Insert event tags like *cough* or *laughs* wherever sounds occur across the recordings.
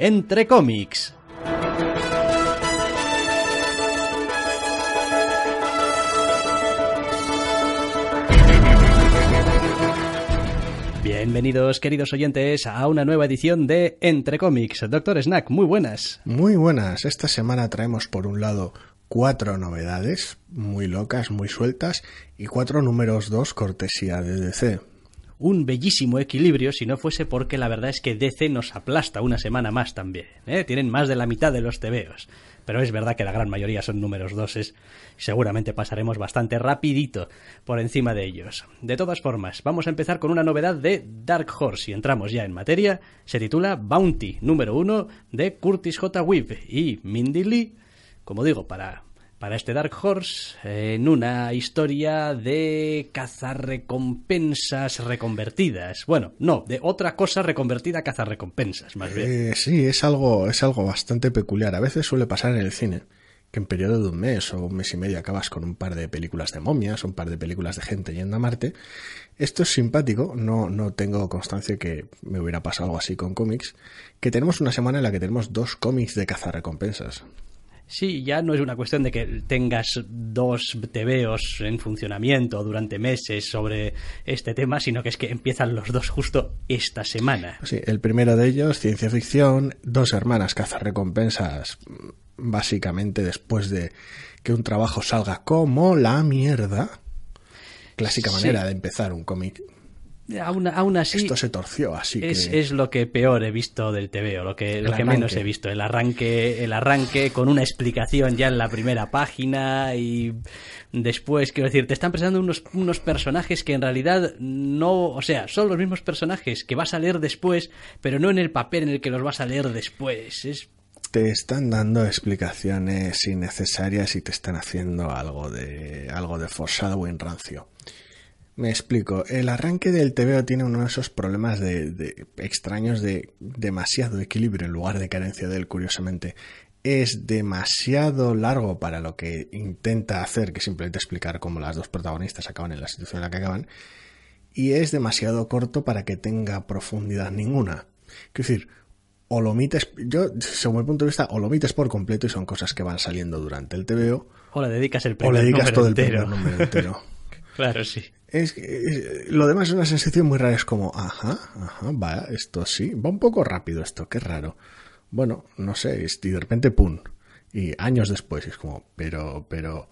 Entre cómics. Bienvenidos, queridos oyentes, a una nueva edición de Entre cómics. Doctor Snack, muy buenas. Muy buenas. Esta semana traemos por un lado cuatro novedades muy locas, muy sueltas y cuatro números dos cortesía de DC un bellísimo equilibrio si no fuese porque la verdad es que DC nos aplasta una semana más también. ¿eh? Tienen más de la mitad de los tebeos. Pero es verdad que la gran mayoría son números doses seguramente pasaremos bastante rapidito por encima de ellos. De todas formas, vamos a empezar con una novedad de Dark Horse y entramos ya en materia. Se titula Bounty, número uno de Curtis J. Weave y Mindy Lee, como digo, para para este Dark Horse en una historia de cazarrecompensas reconvertidas. Bueno, no, de otra cosa reconvertida a cazarrecompensas, más bien. Eh, sí, es algo, es algo bastante peculiar. A veces suele pasar en el cine que en periodo de un mes o un mes y medio acabas con un par de películas de momias, un par de películas de gente yendo a Marte. Esto es simpático, no, no tengo constancia que me hubiera pasado algo así con cómics, que tenemos una semana en la que tenemos dos cómics de cazarrecompensas. Sí, ya no es una cuestión de que tengas dos TVOs en funcionamiento durante meses sobre este tema, sino que es que empiezan los dos justo esta semana. Sí, el primero de ellos, ciencia ficción, dos hermanas recompensas básicamente después de que un trabajo salga como la mierda. Clásica manera de empezar un cómic Aún, así. Esto se torció, así es, Es lo que peor he visto del TVO, lo que, lo que menos he visto. El arranque, el arranque con una explicación ya en la primera página y después, quiero decir, te están presentando unos, unos personajes que en realidad no. O sea, son los mismos personajes que vas a leer después, pero no en el papel en el que los vas a leer después. Es te están dando explicaciones innecesarias y te están haciendo algo de algo de forzado o rancio. Me explico. El arranque del TVO tiene uno de esos problemas de, extraños de demasiado equilibrio en lugar de carencia de él, curiosamente. Es demasiado largo para lo que intenta hacer, que simplemente explicar cómo las dos protagonistas acaban en la situación en la que acaban. Y es demasiado corto para que tenga profundidad ninguna. Quiero decir, o lo omites, yo, según mi punto de vista, o lo omites por completo y son cosas que van saliendo durante el TVO. O le dedicas el primer o le dedicas todo el primer número entero. *laughs* claro, sí. Es, lo demás es una sensación muy rara, es como, ajá, ajá, va, esto sí, va un poco rápido esto, qué raro. Bueno, no sé, y de repente, pum, y años después, es como, pero, pero,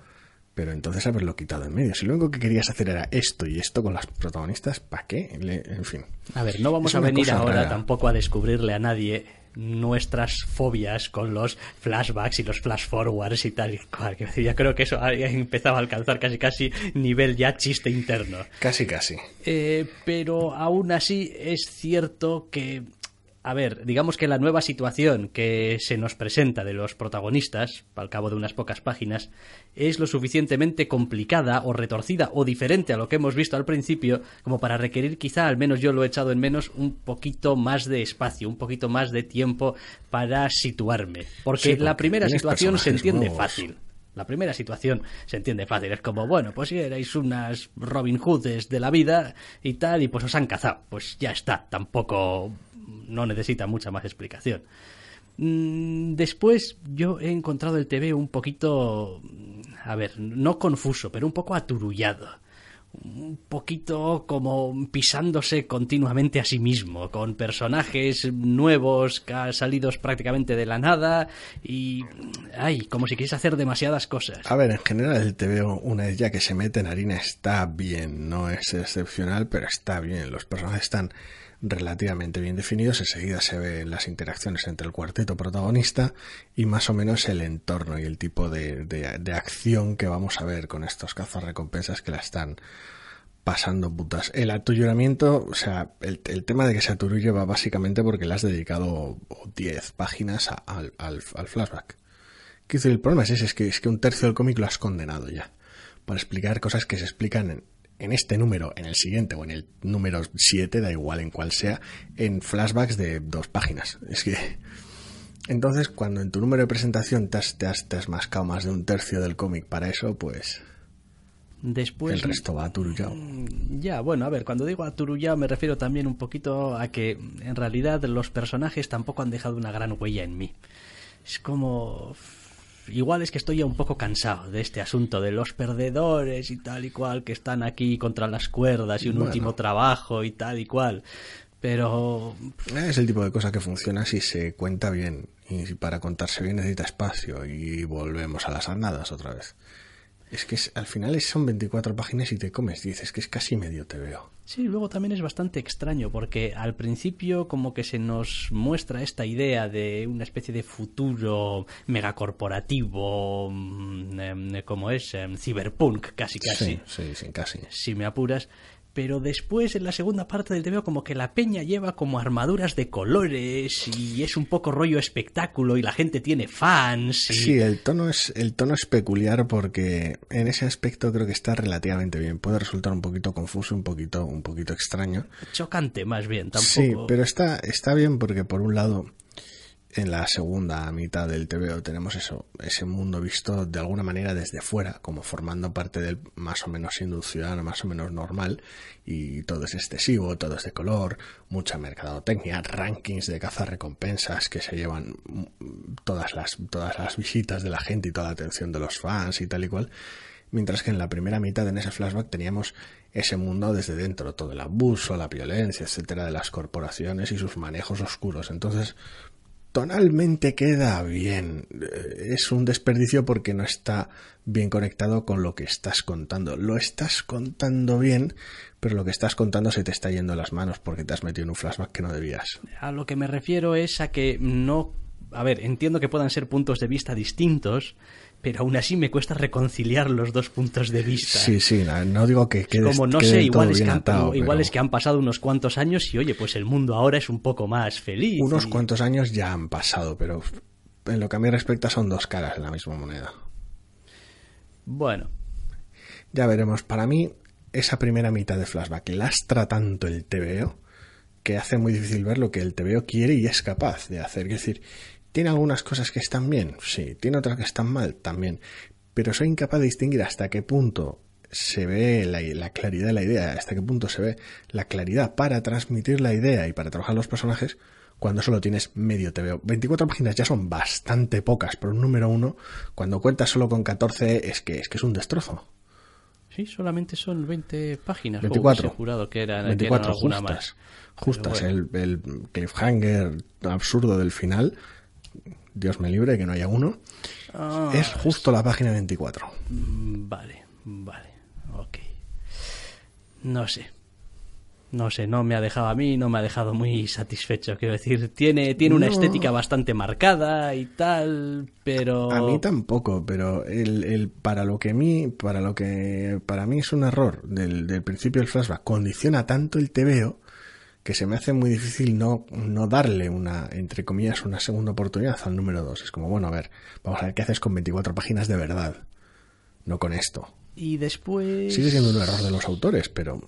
pero entonces haberlo quitado en medio. Si lo único que querías hacer era esto y esto con las protagonistas, ¿para qué? en fin. A ver, no vamos a venir ahora tampoco a descubrirle a nadie nuestras fobias con los flashbacks y los flash forwards y tal y cual. Ya creo que eso ha empezado a alcanzar casi casi nivel ya chiste interno. Casi casi. Eh, pero aún así es cierto que a ver, digamos que la nueva situación que se nos presenta de los protagonistas, al cabo de unas pocas páginas, es lo suficientemente complicada o retorcida o diferente a lo que hemos visto al principio, como para requerir quizá, al menos yo lo he echado en menos, un poquito más de espacio, un poquito más de tiempo para situarme. Porque, la primera situación se entiende fácil. La primera situación se entiende fácil. Es como, bueno, pues si erais unas Robin Hoods de la vida y tal, y pues os han cazado. Pues ya está. Tampoco no necesita mucha más explicación. Mm, después yo he encontrado el TV un poquito, a ver, no confuso, pero un poco aturullado. Un poquito como pisándose continuamente a sí mismo, con personajes nuevos, salidos prácticamente de la nada y... ¡Ay! Como si quisiese hacer demasiadas cosas. A ver, en general el TV, una vez ya que se mete en harina, está bien. No es excepcional, pero está bien. Los personajes están relativamente bien definidos. Enseguida se ven las interacciones entre el cuarteto protagonista y más o menos el entorno y el tipo de, de, acción que vamos a ver con estos recompensas que la están pasando putas. El atullamiento, o sea, el, tema de que se aturulle va básicamente porque le has dedicado 10 páginas al, al, flashback. ¿Qué el problema es ese, es que, es que un tercio del cómic lo has condenado ya. Para explicar cosas que se explican en, en este número, en el siguiente o en el número 7, da igual en cuál sea, en flashbacks de dos páginas. Es que. Entonces, cuando en tu número de presentación te has, te has, te has mascado más de un tercio del cómic para eso, pues Después, el resto va aturullado. Mm, ya, bueno, a ver, cuando digo aturullado me refiero también un poquito a que en realidad los personajes tampoco han dejado una gran huella en mí. Es como... Igual es que estoy ya un poco cansado de este asunto de los perdedores y tal y cual que están aquí contra las cuerdas y un último trabajo y tal y cual. Pero... Es el tipo de cosa que funciona si se cuenta bien. Y para contarse bien necesita espacio. Y volvemos a las andadas otra vez. Es que al final son 24 páginas y te comes, dices que es casi medio te veo. Sí, luego también es bastante extraño porque al principio como que se nos muestra esta idea de una especie de futuro megacorporativo, mm, em, como es, em, cyberpunk casi casi. Sí, sí, casi. Si me apuras pero después en la segunda parte del TVO como que la peña lleva como armaduras de colores y es un poco rollo espectáculo y la gente tiene fans. Sí, el tono es el tono es peculiar porque en ese aspecto creo que está relativamente bien. Puede resultar un poquito confuso, un poquito un poquito extraño. Chocante más bien, tampoco. Sí, pero está está bien porque por un lado en la segunda mitad del TVO tenemos eso, ese mundo visto de alguna manera desde fuera, como formando parte del más o menos ciudadano, más o menos normal, y todo es excesivo, todo es de color, mucha mercadotecnia, rankings de caza recompensas que se llevan todas las, todas las visitas de la gente y toda la atención de los fans y tal y cual. Mientras que en la primera mitad, en ese flashback, teníamos ese mundo desde dentro, todo el abuso, la violencia, etcétera, de las corporaciones y sus manejos oscuros. Entonces, tonalmente queda bien. Eh, es un desperdicio porque no está bien conectado con lo que estás contando. Lo estás contando bien, pero lo que estás contando se te está yendo las manos porque te has metido en un flashback que no debías. A lo que me refiero es a que no... A ver, entiendo que puedan ser puntos de vista distintos, pero aún así me cuesta reconciliar los dos puntos de vista. Sí, sí, no digo que quede Como no sé, igual, es que, han, igual es que han pasado unos cuantos años y oye, pues el mundo ahora es un poco más feliz. Unos cuantos años ya han pasado, pero en lo que a mí respecta son dos caras en la misma moneda. Bueno. Ya veremos. Para mí, esa primera mitad de flashback lastra tanto el TVO que hace muy difícil ver lo que el TVO quiere y es capaz de hacer. Es decir, ¿Tiene algunas cosas que están bien? Sí. ¿Tiene otras que están mal? También. Pero soy incapaz de distinguir hasta qué punto se ve la, claridad de la idea, hasta qué punto se ve la claridad para transmitir la idea y para trabajar los personajes cuando solo tienes medio TVO. 24 páginas ya son bastante pocas, pero un número uno, cuando cuentas solo con 14 es que es, que es un destrozo. Sí, solamente son 20 páginas. 24. jurado que eran, 24 justas. Más. Justas. El, el cliffhanger absurdo del final Dios me libre que no haya uno, ah, es justo la página 24. Mm, vale, vale, ok. No sé. No sé, no me ha dejado a mí, no me ha dejado muy satisfecho. Quiero decir, tiene, tiene una estética bastante marcada y tal, pero. A mí tampoco, pero el, el, para lo que a mí, para lo que para mí es un error del, del principio del flashback, condiciona tanto el TVO que se me hace muy difícil no, no darle una, entre comillas, una segunda oportunidad al número 2. Es como, bueno, a ver, vamos a ver qué haces con 24 páginas de verdad, no con esto. Y después... Sigue siendo un error de los autores, pero...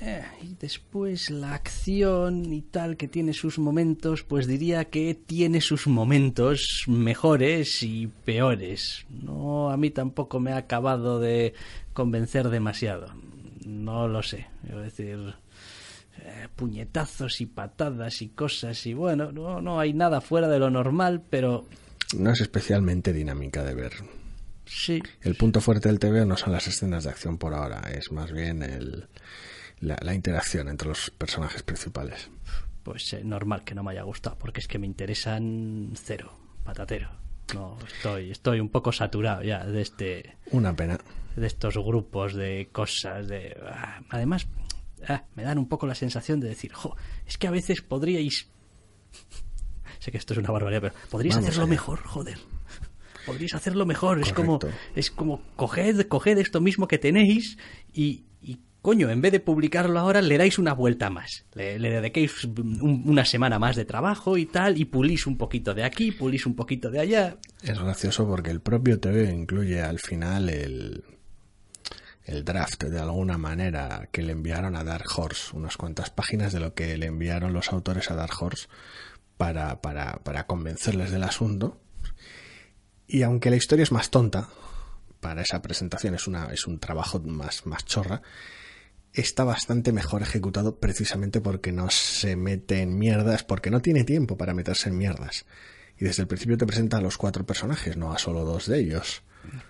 Eh, y después la acción y tal que tiene sus momentos, pues diría que tiene sus momentos mejores y peores. No, a mí tampoco me ha acabado de convencer demasiado. No lo sé. Quiero decir, puñetazos y patadas y cosas y bueno, no, no hay nada fuera de lo normal, pero... No es especialmente dinámica de ver. Sí. El punto fuerte del TV no son las escenas de acción por ahora, es más bien el, la, interacción entre los personajes principales. Pues eh, normal que no me haya gustado, porque es que me interesan cero, patatero. No, estoy, estoy un poco saturado ya de este... Una pena. De estos grupos de cosas, de... Ah, además, Ah, me dan un poco la sensación de decir, jo, es que a veces podríais... *laughs* sé que esto es una barbaridad, pero podríais hacerlo mejor, joder. Podríais hacerlo mejor. Es como, es como coged, coged esto mismo que tenéis y, coño, en vez de publicarlo ahora, le dais una vuelta más. Le, le dediquéis un- una semana más de trabajo y tal, y pulís un poquito de aquí, pulís un poquito de allá. Es gracioso porque el propio TV incluye al final el, el draft de alguna manera que le enviaron a Dark Horse, unas cuantas páginas de lo que le enviaron los autores a Dark Horse para, para, para convencerles del asunto. Y aunque la historia es más tonta, para esa presentación es, una, es un trabajo más, más chorra, está bastante mejor ejecutado precisamente porque no se mete en mierdas, porque no tiene tiempo para meterse en mierdas. Y desde el principio te presenta a los cuatro personajes, no a solo dos de ellos.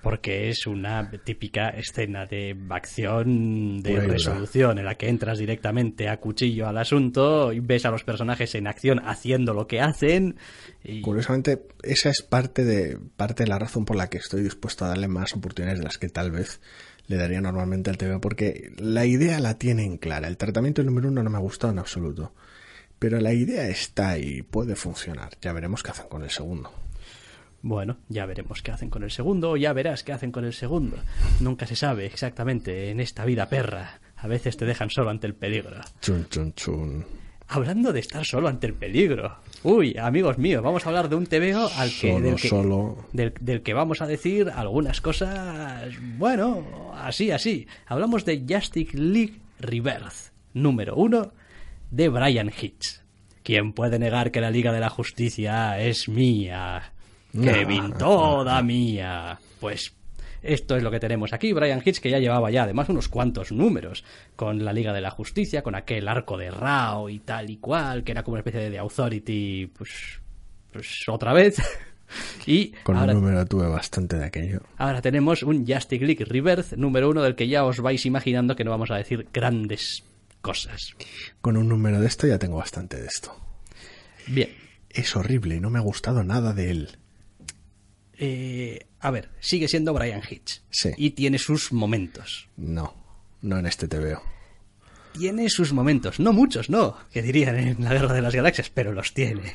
Porque es una típica escena de acción, de dura. resolución, en la que entras directamente a cuchillo al asunto y ves a los personajes en acción haciendo lo que hacen. Y... Curiosamente, esa es parte de, parte de la razón por la que estoy dispuesto a darle más oportunidades de las que tal vez le daría normalmente al TV, porque la idea la tienen clara. El tratamiento número uno no me ha gustado en absoluto. Pero la idea está y puede funcionar. Ya veremos qué hacen con el segundo. Bueno, ya veremos qué hacen con el segundo, ya verás qué hacen con el segundo. Nunca se sabe exactamente en esta vida perra. A veces te dejan solo ante el peligro. Chun, chun, chun. Hablando de estar solo ante el peligro. Uy, amigos míos, vamos a hablar de un TVO al que, Solo, del, que solo. del, del que vamos a decir algunas cosas, bueno, así, así. Hablamos de Justice League Rebirth, número uno, de Brian Hitch. ¿Quién puede negar que la Liga de la Justicia es mía? Kevin, toda mía. Pues esto es lo que tenemos aquí. Brian Hitch, que ya llevaba ya además unos cuantos números con la Liga de la Justicia, con aquel arco de Rao y tal y cual, que era como una especie de Authority, pues, pues otra vez. *laughs* y Con ahora, un número tuve bastante de aquello. ahora tenemos un Justice League Rebirth número uno del que ya os vais imaginando que no vamos a decir grandes cosas. Con un número de esto ya tengo bastante de esto. Bien. Es horrible no me ha gustado nada de él. Eh, a ver, sigue siendo Brian Hitch. Sí. Y tiene sus momentos. No, no en este TVO. Tiene sus momentos. No muchos, no. Que dirían en la Guerra de las Galaxias, pero los tiene.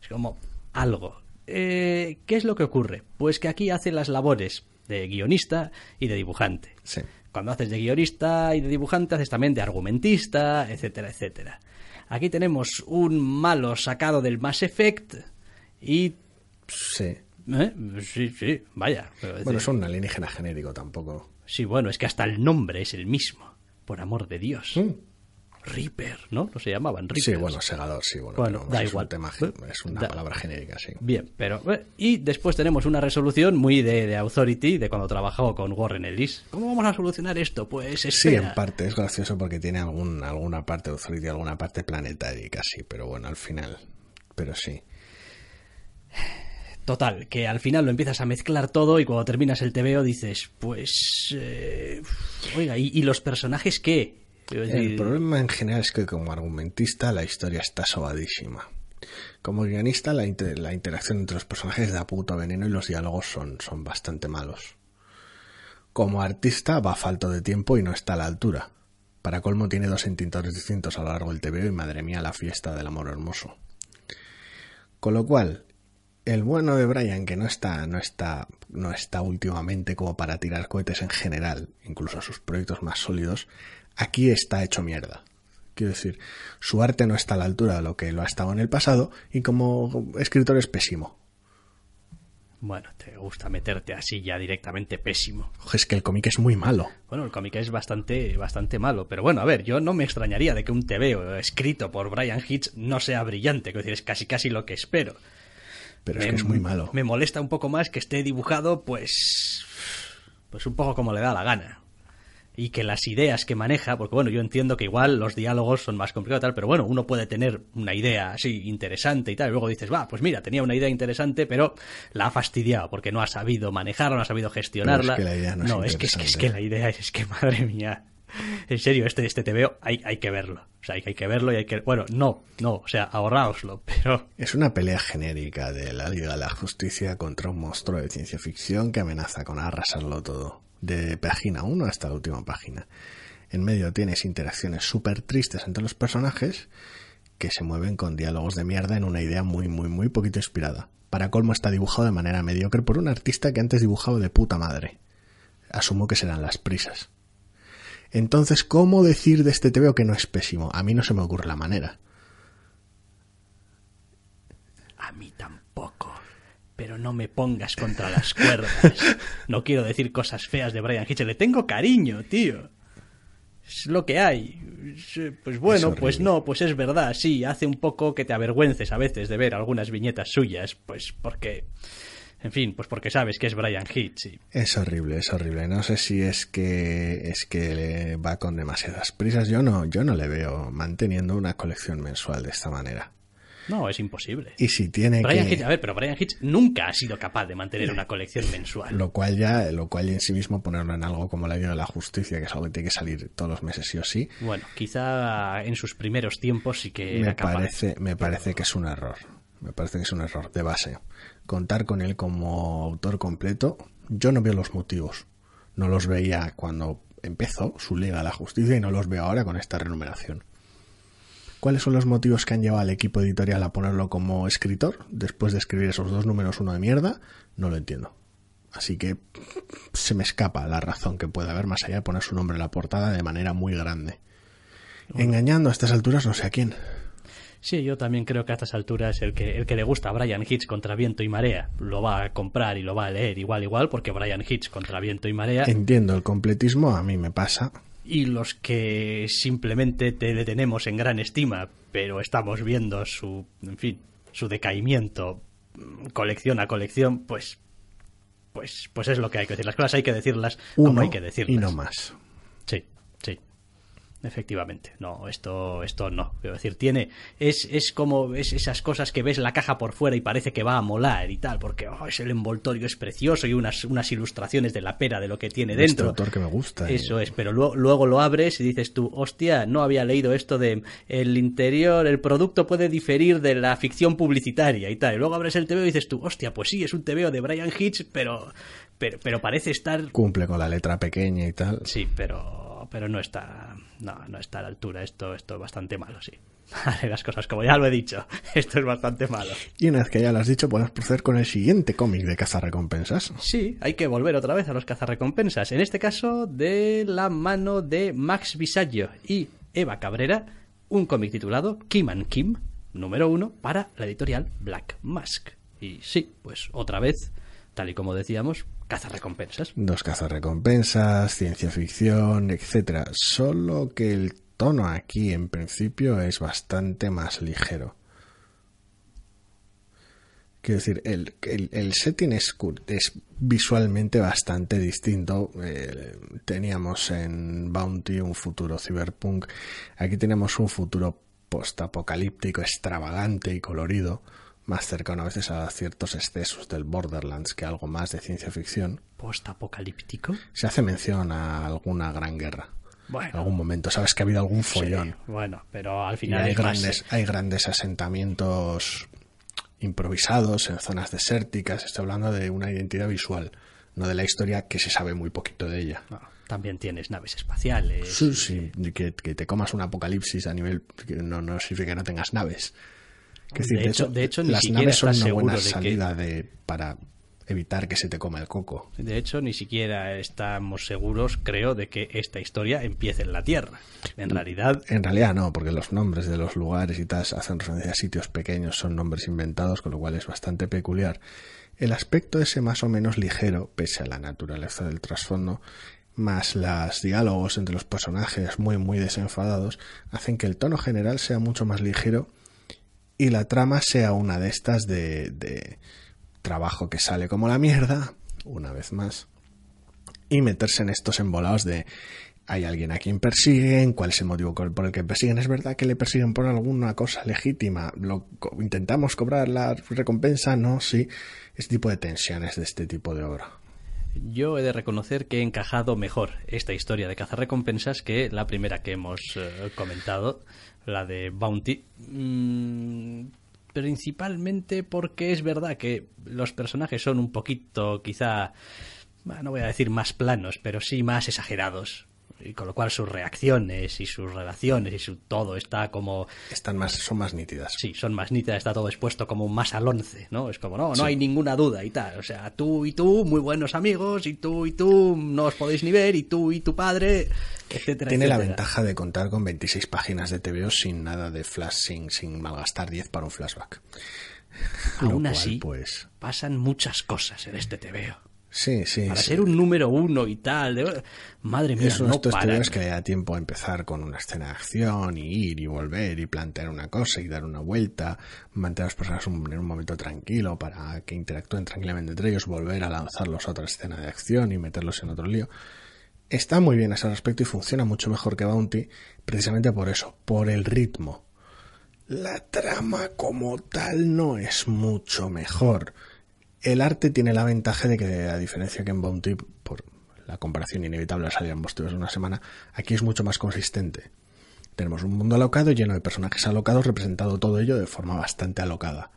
Es como algo. Eh, ¿Qué es lo que ocurre? Pues que aquí hace las labores de guionista y de dibujante. Sí. Cuando haces de guionista y de dibujante, haces también de argumentista, etcétera, etcétera. Aquí tenemos un malo sacado del Mass Effect y... Sí. ¿Eh? Sí, sí, vaya. Bueno, es un alienígena genérico tampoco. Sí, bueno, es que hasta el nombre es el mismo. Por amor de Dios. Mm. Reaper, ¿no? No se llamaban Reapers. Sí, bueno, segador, sí, bueno. Bueno, pero da es igual. Un tema, gen- es una Da- palabra genérica, sí. Bien, pero... eh, Y después tenemos una resolución muy de, de Authority, de cuando trabajó con Warren Ellis. ¿Cómo vamos a solucionar esto? Pues Sí, espera. en parte es gracioso porque tiene algún, alguna parte de Authority, alguna parte planetaria casi, pero bueno, al final. Pero sí. Total, que al final lo empiezas a mezclar todo y cuando terminas el TVO dices, pues... eh, oiga, ¿y, y los personajes qué? El problema en general es que como argumentista la historia está sobadísima. Como guionista la, inter- la interacción entre los personajes da puto veneno y los diálogos son, son bastante malos. Como artista va falto de tiempo y no está a la altura. Para colmo tiene dos intintores distintos a lo largo del TVO y madre mía la fiesta del amor hermoso. Con lo cual, el bueno de Brian, que no está, no está, no está últimamente como para tirar cohetes en general, incluso sus proyectos más sólidos, aquí está hecho mierda. Quiero decir, su arte no está a la altura de lo que lo ha estado en el pasado y como escritor es pésimo. Bueno, te gusta meterte así ya directamente pésimo. Es que el cómic es muy malo. Bueno, el cómic es bastante, bastante malo, pero bueno, a ver, yo no me extrañaría de que un TVO escrito por Brian Hitch no sea brillante, quiero decir, es casi casi lo que espero. Pero es Me- que es muy malo. Me molesta un poco más que esté dibujado, pues, pues un poco como le da la gana. Y que las ideas que maneja, porque bueno, yo entiendo que igual los diálogos son más complicados y tal, pero bueno, uno puede tener una idea así interesante y tal, y luego dices, va, pues mira, tenía una idea interesante, pero la ha fastidiado porque no ha sabido manejarla, no ha sabido gestionarla. Pero es que la idea no es es que, es que es que la idea es, es que madre mía. *laughs* En serio, este, este TVO hay, hay que verlo. O sea, hay, hay que verlo y hay que... Bueno, no, no, o sea, ahorraoslo, *laughs* pero... Es una pelea genérica de la Liga de la Justicia contra un monstruo de ciencia ficción que amenaza con arrasarlo todo. De página 1 hasta la última página. En medio tienes interacciones súper tristes entre los personajes que se mueven con diálogos de mierda en una idea muy, muy, muy poquito inspirada. Para colmo está dibujado de manera mediocre por un artista que antes dibujaba de puta madre. Asumo que serán las prisas. Entonces, ¿cómo decir de este TVO que no es pésimo? A mí no se me ocurre la manera. A mí tampoco. Pero no me pongas contra las cuerdas. No quiero decir cosas feas de Brian Hitch. Le tengo cariño, tío. Es lo que hay. Pues bueno, pues no, pues es verdad. Sí, hace un poco que te avergüences a veces de ver algunas viñetas suyas. Pues porque... En fin, pues porque sabes que es Brian Hitch. y- Es horrible, es horrible. No sé si es que es que le va con demasiadas prisas. Yo no, yo no le veo manteniendo una colección mensual de esta manera. No, es imposible. Y si tiene Brian que Hitch, a ver, pero Brian Hitch nunca ha sido capaz de mantener una colección mensual. lo cual ya, lo cual en sí mismo ponerlo en algo como la Liga de la Justicia, que es algo que tiene que salir todos los meses sí o sí, Bueno, quizá en sus primeros tiempos sí que me era capaz. parece, me parece que es un error. Me parece que es un error de base. Contar con él como autor completo, yo no veo los motivos. No los veía cuando empezó su Liga de la Justicia y no los veo ahora con esta renumeración. ¿Cuáles son los motivos que han llevado al equipo editorial a ponerlo como escritor después de escribir esos dos números uno de mierda? No lo entiendo. Así que se me escapa la razón que puede haber más allá de poner su nombre en la portada de manera muy grande. Engañando a estas alturas no sé a quién. Sí, yo también creo que a estas alturas el que, el que le gusta a Brian Hitch contra viento y marea lo va a comprar y lo va a leer igual igual porque Brian Hitch contra viento y marea Entiendo el completismo, a mí me pasa. y los que simplemente te le tenemos en gran estima pero estamos viendo su, en fin, su decaimiento mm, colección a colección, pues pues pues es lo que hay que decir. Las cosas hay que decirlas Uno como hay que decirlas. y no más. Efectivamente. No, esto, esto no. Quiero decir, tiene. Es, es como es esas cosas que ves la caja por fuera y parece que va a molar y tal, porque oh, es el envoltorio es precioso y unas, unas ilustraciones de la pera de lo que tiene Este dentro. autor que me gusta. y- Eso es, pero luego, luego lo abres y dices tú, hostia, no había leído esto de el interior, el producto puede diferir de la ficción publicitaria y tal. Y luego abres el TVO y dices tú, hostia, pues sí, es un TVO de Brian Hitch, pero, pero, pero parece estar Cumple con la letra pequeña y tal. Sí, pero, pero no está, no, no está a la altura. Esto, esto es bastante malo, sí. *laughs* Haré las cosas como ya lo he dicho. *laughs* Esto es bastante malo. Y una vez que ya lo has dicho, podemos proceder con el siguiente cómic de cazarrecompensas. Sí, hay que volver otra vez a los cazarrecompensas. En este caso, de la mano de Max Visaggio y Eva Cabrera, un cómic titulado Kim and Kim, número uno, para la editorial Black Mask. Y sí, pues otra vez, tal y como decíamos, cazarrecompensas. Dos cazarrecompensas, ciencia ficción, etcétera. Solo que el tono aquí, en principio, es bastante más ligero. Quiero decir, el, el, el setting es, es visualmente bastante distinto. Eh, teníamos en Bounty un futuro cyberpunk. Aquí tenemos un futuro postapocalíptico, extravagante y colorido, más cercano a veces a ciertos excesos del Borderlands que algo más de ciencia ficción. Post-apocalíptico. Se hace mención a alguna gran guerra. En Bueno, algún momento, sabes que ha habido algún follón. Sí, bueno, pero al Y final hay más- grandes, hay grandes asentamientos improvisados en zonas desérticas. Estoy hablando de una identidad visual, no de la historia que se sabe muy poquito de ella. no, también tienes naves espaciales. Sí, sí, que, que te comas un apocalipsis a nivel no, no significa que no tengas naves. Que De hecho- de hecho, ni las siquiera naves son una buena que- salida de, para evitar que se te coma el coco. De hecho, ni siquiera estamos seguros, creo, de que esta historia empiece en la Tierra. En realidad, En realidad no, porque los nombres de los lugares y tal hacen referencia a sitios pequeños, son nombres inventados, con lo cual es bastante peculiar. El aspecto ese más o menos ligero, pese a la naturaleza del trasfondo, más los diálogos entre los personajes muy muy desenfadados, hacen que el tono general sea mucho más ligero y la trama sea una de estas de, de trabajo que sale como la mierda, una vez más, y meterse en estos embolados de hay alguien a quien persiguen, cuál es el motivo por el que persiguen. Es verdad que le persiguen por alguna cosa legítima, lo, intentamos cobrar la recompensa, no, sí, este tipo de tensiones de este tipo de obra. yo he de reconocer que he encajado mejor esta historia de cazarrecompensas que la primera que hemos eh, comentado, la de Bounty. Mm, principalmente porque es verdad que los personajes son un poquito, quizá, no voy a decir más planos, pero sí más exagerados. Y con lo cual sus reacciones y sus relaciones y su todo está como Están más, son más nítidas. sí son más nítidas está todo expuesto como más al once no es como no no hay ninguna duda y tal o sea tú y tú muy buenos amigos y tú y tú no os podéis ni ver y tú y tu padre etcétera Tiene la ventaja de contar con 26 páginas de TVO sin nada de flash, sin, sin malgastar 10 para un flashback. Aún cual, así pues, pasan muchas cosas en este TVO sí, sí. para sí. ser un número uno y tal madre mía Es no estos paran. Que le da tiempo a empezar con una escena de acción y ir y volver y plantear una cosa y dar una vuelta, mantener a los personajes un- en un momento tranquilo para que interactúen tranquilamente entre ellos, volver a lanzarlos a otra escena de acción y meterlos en otro lío. Está muy bien a ese respecto y funciona mucho mejor que Bounty precisamente por eso, por el ritmo. La trama como tal no es mucho mejor. El arte tiene la ventaja de que, a diferencia que en Bounty, por la comparación inevitable salir ambos tíos una semana, aquí es mucho más consistente. Tenemos un mundo alocado lleno de personajes alocados, representado todo ello de forma bastante alocada.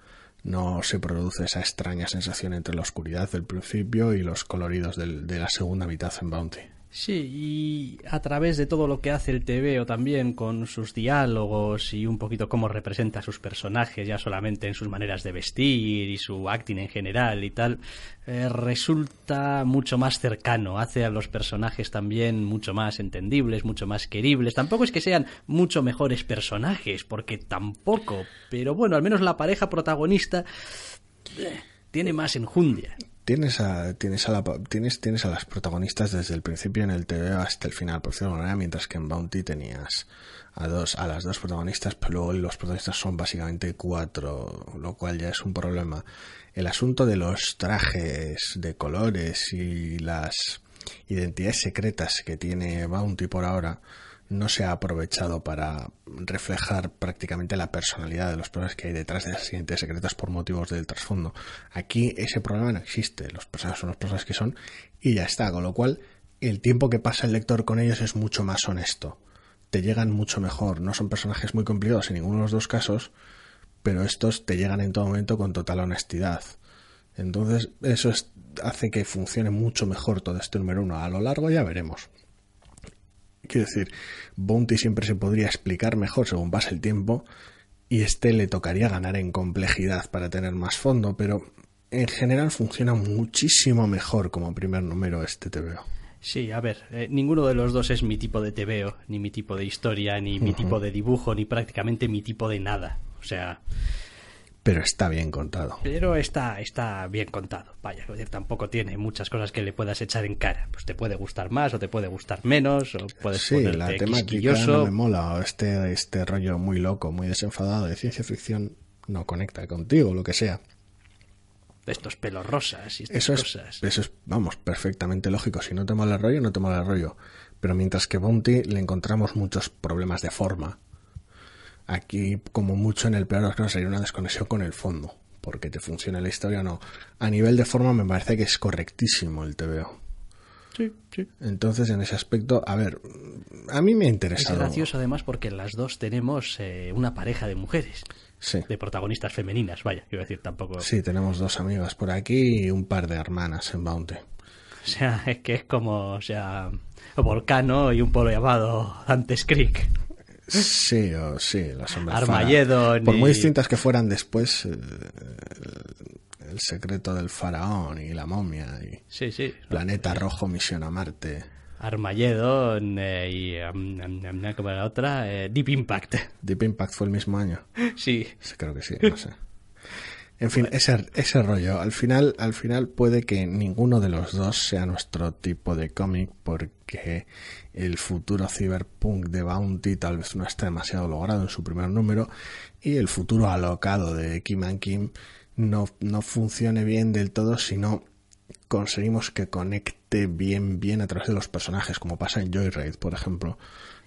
No se produce esa extraña sensación entre la oscuridad del principio y los coloridos del- de la segunda mitad en Bounty. Sí, y a través de todo lo que hace el TVO también con sus diálogos y un poquito cómo representa a sus personajes, ya solamente en sus maneras de vestir y su acting en general y tal, eh, resulta mucho más cercano, hace a los personajes también mucho más entendibles, mucho más queribles. Tampoco es que sean mucho mejores personajes, porque tampoco, pero bueno, al menos la pareja protagonista eh, tiene más enjundia. Tienes a, tienes, a la, tienes, a las protagonistas desde el principio en el TV hasta el final, por alguna manera, mientras que en Bounty tenías a, dos, a las dos protagonistas, pero luego los protagonistas son básicamente cuatro, lo cual ya es un problema. El asunto de los trajes de colores y las identidades secretas que tiene Bounty por ahora no se ha aprovechado para reflejar prácticamente la personalidad de los personajes que hay detrás de esas identidades secretas por motivos del trasfondo. Aquí ese problema no existe, los personajes son los personajes que son y ya está, con lo cual el tiempo que pasa el lector con ellos es mucho más honesto. Te llegan mucho mejor, no son personajes muy complicados en ninguno de los dos casos, pero estos te llegan en todo momento con total honestidad. Entonces, eso es- hace que funcione mucho mejor todo este número uno. A lo largo ya veremos. Quiero decir, Bounty siempre se podría explicar mejor según pasa el tiempo y este le tocaría ganar en complejidad para tener más fondo, pero en general funciona muchísimo mejor como primer número este TVO. Sí, a ver, eh, ninguno de los dos es mi tipo de TVO, ni mi tipo de historia, ni mi tipo de dibujo, ni prácticamente mi tipo de nada. O sea, Pero está bien contado. pero está, está bien contado. Vaya, es decir, tampoco tiene muchas cosas que le puedas echar en cara. Pues te puede gustar más o te puede gustar menos, o puedes Sí, la temática no me mola, este, este rollo muy loco, muy desenfadado de ciencia ficción no conecta contigo, lo que sea. Estos pelos rosas y estas Eso es, cosas. eso es, vamos, perfectamente lógico. Si no te mola el rollo, no te mola el rollo. Pero mientras que Bounty le encontramos muchos problemas de forma, aquí, como mucho en el peor de los casos, sería una desconexión con el fondo. Porque te funcione la historia o no. A nivel de forma me parece que es correctísimo el TVO. Sí, sí. Entonces, en ese aspecto, a ver, a mí me ha Es interesado. gracioso además porque las dos tenemos eh, una pareja de mujeres, Sí. de protagonistas femeninas, vaya, quiero decir, tampoco... Sí, tenemos dos amigas por aquí y un par de hermanas en Bounty. *laughs* O sea, es que es como, o sea, Volcano y un pueblo llamado Antes Creek. Sí, o sí, las sombras Armageddon Por muy y- distintas que fueran después, eh, el, secreto del faraón y la momia y Sí, sí. Planeta Rojo, Misión a Marte. Armageddon eh, y... um, um, ¿Cómo era la otra? Eh, Deep Impact. Deep Impact fue el mismo año. *laughs* Sí. Sí, Creo que sí, no sé. En fin, ese, ese rollo. Al final, al final puede que ninguno de los dos sea nuestro tipo de cómic porque el futuro cyberpunk de Bounty tal vez no está demasiado logrado en su primer número y el futuro alocado de Kim and Kim no, no funcione bien del todo si no conseguimos que conecte bien bien a través de los personajes como pasa en Joyride por ejemplo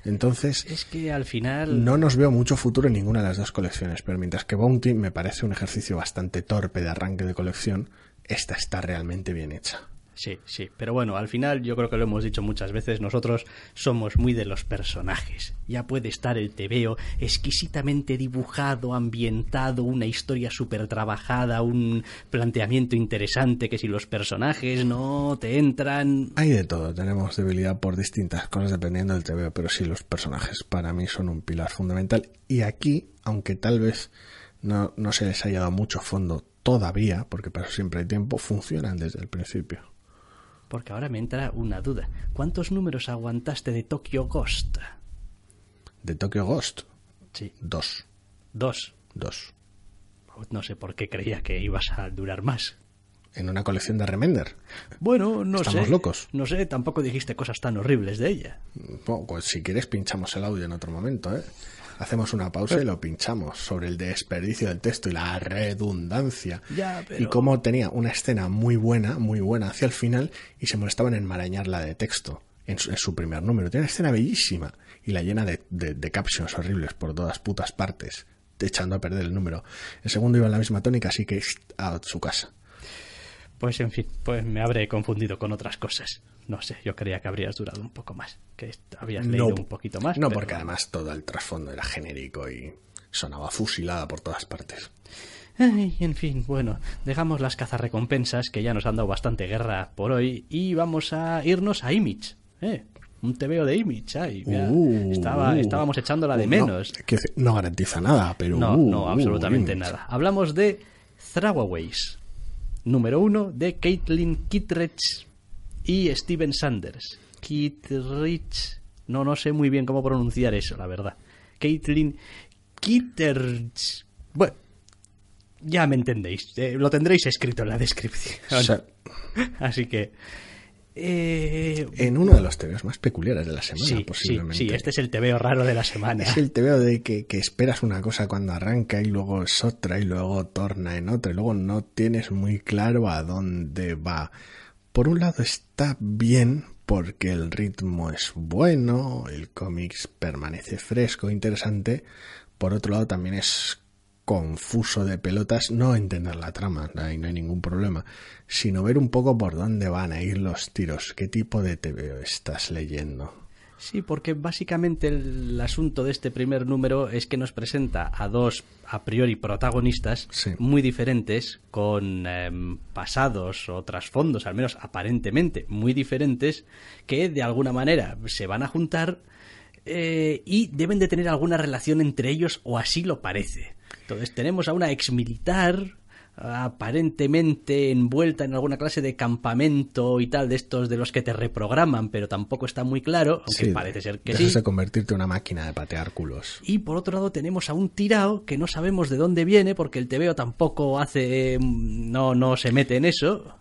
entonces Es que al final... no nos veo mucho futuro en ninguna de las dos colecciones, pero mientras que Bounty me parece un ejercicio bastante torpe de arranque de colección, esta está realmente bien hecha. Sí, sí, pero bueno, al final yo creo que lo hemos dicho muchas veces, nosotros somos muy de los personajes. Ya puede estar el tebeo exquisitamente dibujado, ambientado, una historia súper trabajada, un planteamiento interesante, que si los personajes no te entran... Hay de todo, tenemos debilidad por distintas cosas dependiendo del tebeo, pero sí los personajes para mí son un pilar fundamental. Y aquí, aunque tal vez no, no se les haya dado mucho fondo todavía, porque para siempre hay tiempo, funcionan desde el principio. Porque ahora me entra una duda. ¿Cuántos números aguantaste de Tokyo Ghost? ¿De Tokyo Ghost? Sí. Dos. Dos. Dos. No sé por qué creía que ibas a durar más. En una colección de Remender. Bueno, no Estamos sé. locos. No sé, tampoco dijiste cosas tan horribles de ella. Bueno, pues si quieres pinchamos el audio en otro momento, ¿eh? Hacemos una pausa y lo pinchamos sobre el desperdicio del texto y la redundancia. Ya, pero- Y cómo tenía una escena muy buena, muy buena hacia el final y se molestaban en enmarañarla de texto en su, en su primer número. Tiene una escena bellísima y la llena de, de, de captions horribles por todas putas partes, echando a perder el número. El segundo iba en la misma tónica, así que a su casa. Pues en fin, pues me habré confundido con otras cosas. No sé, yo creía que habrías durado un poco más, que habías leído un poquito más. No, pero- porque además todo el trasfondo era genérico y sonaba fusilada por todas partes. Ay, en fin, bueno, dejamos las cazarrecompensas que ya nos han dado bastante guerra por hoy y vamos a irnos a Image. ¿eh? Un TVO de Image, ay, Uh, estaba, uh. estábamos echándola de Uh, menos. No, decir, no garantiza nada, pero. No, uh, no, absolutamente nada. Hablamos de Throwaways, número uno de Caitlin Kittredge y Steven Sanders. Kittredge, no, no sé muy bien cómo pronunciar eso, la verdad. Caitlin Kittredge. Bueno, ya me entendéis, eh, lo tendréis escrito en la descripción. O sea, *laughs* Así que... eh, en uno de los TVOs más peculiares de la semana, sí, sí, posiblemente. sí, este es el TVO raro de la semana. Es el TVO de que, que esperas una cosa cuando arranca y luego es otra y luego torna en otra y luego no tienes muy claro a dónde va. Por un lado está bien porque el ritmo es bueno, el cómic permanece fresco, interesante. Por otro lado también es confuso de pelotas, no entender la trama, ahí no hay ningún problema, sino ver un poco por dónde van a ir los tiros, qué tipo de TVO estás leyendo. Sí, porque básicamente el asunto de este primer número es que nos presenta a dos a priori protagonistas Sí. muy diferentes, con em, pasados o trasfondos, al menos aparentemente muy diferentes, que de alguna manera se van a juntar eh, y deben de tener alguna relación entre ellos, o así lo parece. Entonces tenemos a una ex militar aparentemente envuelta en alguna clase de campamento y tal de estos de los que te reprograman, pero tampoco está muy claro, aunque Sí, parece ser que sí. de convertirte en una máquina de patear culos. Y por otro lado tenemos a un tirao que no sabemos de dónde viene porque el TVO tampoco hace mm, no no se mete en eso.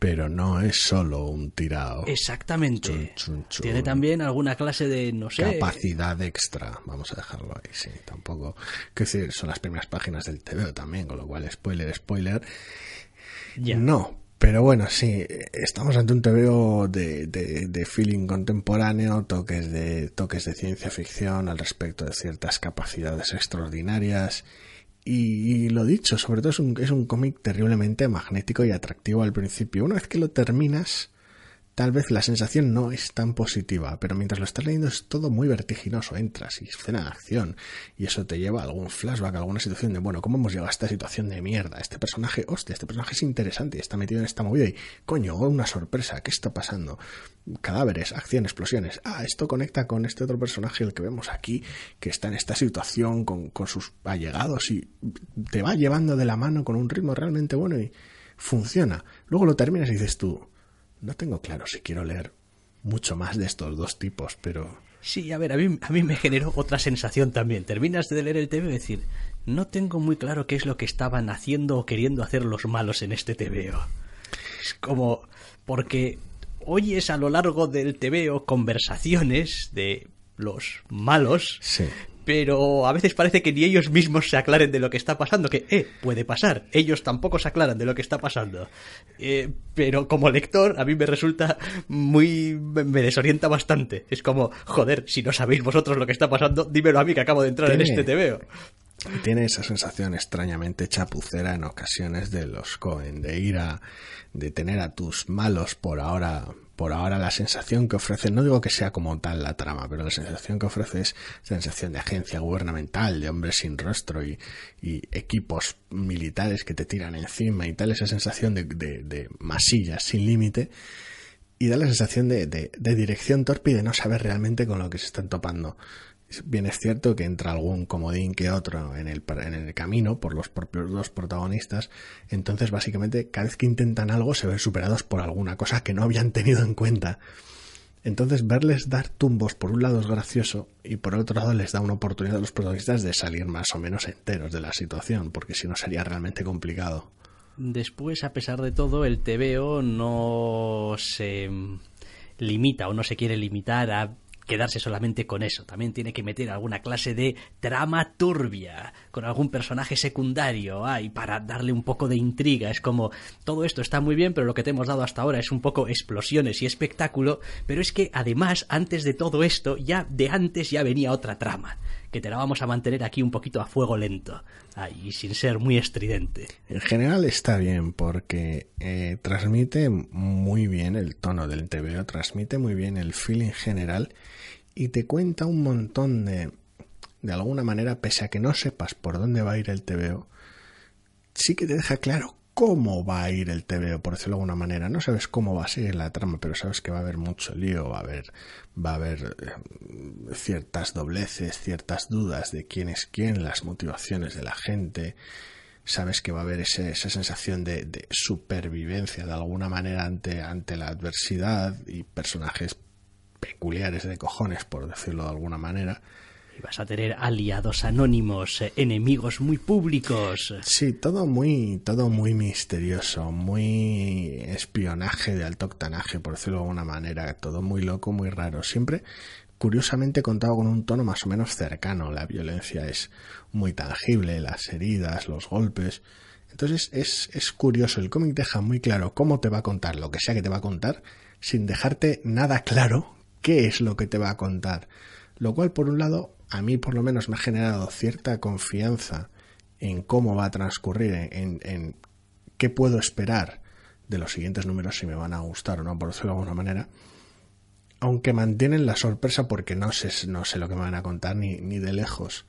Pero no es solo un tirado. Exactamente. Chun, chun, chun. Tiene también alguna clase de no sé. Capacidad extra, vamos a dejarlo ahí, sí, tampoco. Que decir, son las primeras páginas del TVO también, con lo cual, spoiler, spoiler. Ya. No, pero bueno, sí, estamos ante un TVO de, de, de feeling contemporáneo, toques de, toques de ciencia ficción al respecto de ciertas capacidades extraordinarias. Y, y lo dicho, sobre todo es un, es un cómic terriblemente magnético y atractivo al principio. Una vez que lo terminas, tal vez la sensación no es tan positiva, pero mientras lo estás leyendo es todo muy vertiginoso. Entras y escena de acción, y eso te lleva a algún flashback, a alguna situación de, bueno, ¿cómo hemos llegado a esta situación de mierda? Este personaje, hostia, este personaje es interesante está metido en esta movida y, coño, una sorpresa, ¿qué está pasando? Cadáveres, acción, explosiones. Ah, esto conecta con este otro personaje, el que vemos aquí, que está en esta situación con, con sus allegados y te va llevando de la mano con un ritmo realmente bueno y funciona. Luego lo terminas y dices tú, no tengo claro si quiero leer mucho más de estos dos tipos, pero Sí, a ver, a mí, a mí me generó otra sensación también. Terminas de leer el TVO y decir, no tengo muy claro qué es lo que estaban haciendo o queriendo hacer los malos en este TVO. Es como, porque oyes a lo largo del TVO conversaciones de los malos, sí. Pero a veces parece que ni ellos mismos se aclaren de lo que está pasando, que, eh, puede pasar, ellos tampoco se aclaran de lo que está pasando. Eh, pero como lector, a mí me resulta muy... me desorienta bastante. Es como, joder, si no sabéis vosotros lo que está pasando, dímelo a mí que acabo de entrar en este TVO. tiene esa sensación extrañamente chapucera en ocasiones de los Cohen, de ir a, de tener a tus malos por ahora, por ahora la sensación que ofrece, no digo que sea como tal la trama, pero la sensación que ofrece es sensación de agencia gubernamental, de hombres sin rostro y, equipos militares que te tiran encima y tal, esa sensación de, de, masillas sin límite y da la sensación de, de, de dirección torpe y de no saber realmente con lo que se están topando. Bien es cierto que entra algún comodín que otro en el, en el camino por los propios dos protagonistas, entonces básicamente cada vez que intentan algo se ven superados por alguna cosa que no habían tenido en cuenta. Entonces verles dar tumbos por un lado es gracioso y por otro lado les da una oportunidad a los protagonistas de salir más o menos enteros de la situación, porque si no sería realmente complicado. Después, a pesar de todo, el TVO no se limita o no se quiere limitar a quedarse solamente con eso. También tiene que meter alguna clase de trama turbia, con algún personaje secundario, ay, para darle un poco de intriga. Es como, todo esto está muy bien, pero lo que te hemos dado hasta ahora es un poco explosiones y espectáculo, pero es que además, antes de todo esto, ya de antes ya venía otra trama que te la vamos a mantener aquí un poquito a fuego lento y sin ser muy estridente. En general está bien porque eh, transmite muy bien el tono del TVO, transmite muy bien el feeling general y te cuenta un montón de, de alguna manera, pese a que no sepas por dónde va a ir el TVO, sí que te deja claro cómo va a ir el TVO, por decirlo de alguna manera. No sabes cómo va a seguir la trama, pero sabes que va a haber mucho lío, va a haber, va a haber eh, ciertas dobleces, ciertas dudas de quién es quién, las motivaciones de la gente. Sabes que va a haber esa sensación de, supervivencia de alguna manera ante la adversidad y personajes peculiares de cojones, por decirlo de alguna manera. Vas a tener aliados anónimos, eh, enemigos muy públicos. Sí, todo muy, todo muy misterioso, muy espionaje de alto octanaje, por decirlo de alguna manera, todo muy loco, muy raro. Siempre, curiosamente, contado con un tono más o menos cercano. La violencia es muy tangible, las heridas, los golpes. Entonces es, es curioso, el cómic deja muy claro cómo te va a contar lo que sea que te va a contar, sin dejarte nada claro qué es lo que te va a contar. Lo cual, por un lado, a mí por lo menos me ha generado cierta confianza en cómo va a transcurrir, en, en qué puedo esperar de los siguientes números, si me van a gustar o no, por decirlo de alguna manera. Aunque mantienen la sorpresa porque no sé, no sé lo que me van a contar ni, ni de lejos.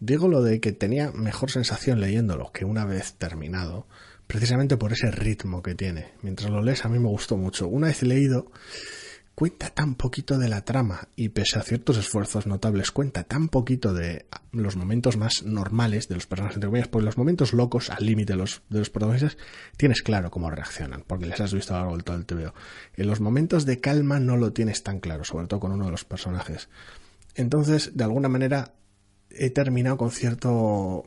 Digo lo de que tenía mejor sensación leyéndolo que una vez terminado, precisamente por ese ritmo que tiene. Mientras lo lees a mí me gustó mucho. Una vez leído, cuenta tan poquito de la trama y pese a ciertos esfuerzos notables cuenta tan poquito de los momentos más normales de los personajes entre comillas, pues los momentos locos al límite de los, de los protagonistas tienes claro cómo reaccionan, porque les has visto a lo largo del todo el TVO. En los momentos de calma no lo tienes tan claro, sobre todo con uno de los personajes. Entonces, de alguna manera, he terminado con cierto...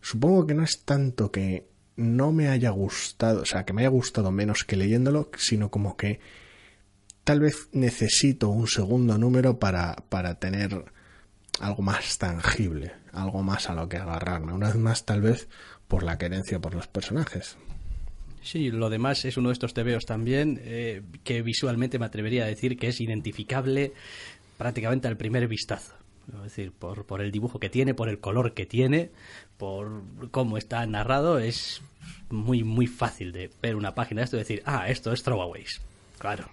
Supongo que no es tanto que no me haya gustado, o sea, que me haya gustado menos que leyéndolo, sino como que tal vez necesito un segundo número para, para tener algo más tangible, algo más a lo que agarrarme. Una vez más, tal vez por la querencia por los personajes. Sí, lo demás es uno de estos tebeos también eh, que visualmente me atrevería a decir que es identificable prácticamente al primer vistazo. Es decir, por, por el dibujo que tiene, por el color que tiene, por cómo está narrado, es muy, muy fácil de ver una página de esto y decir, ah, esto es Throwaways. Claro.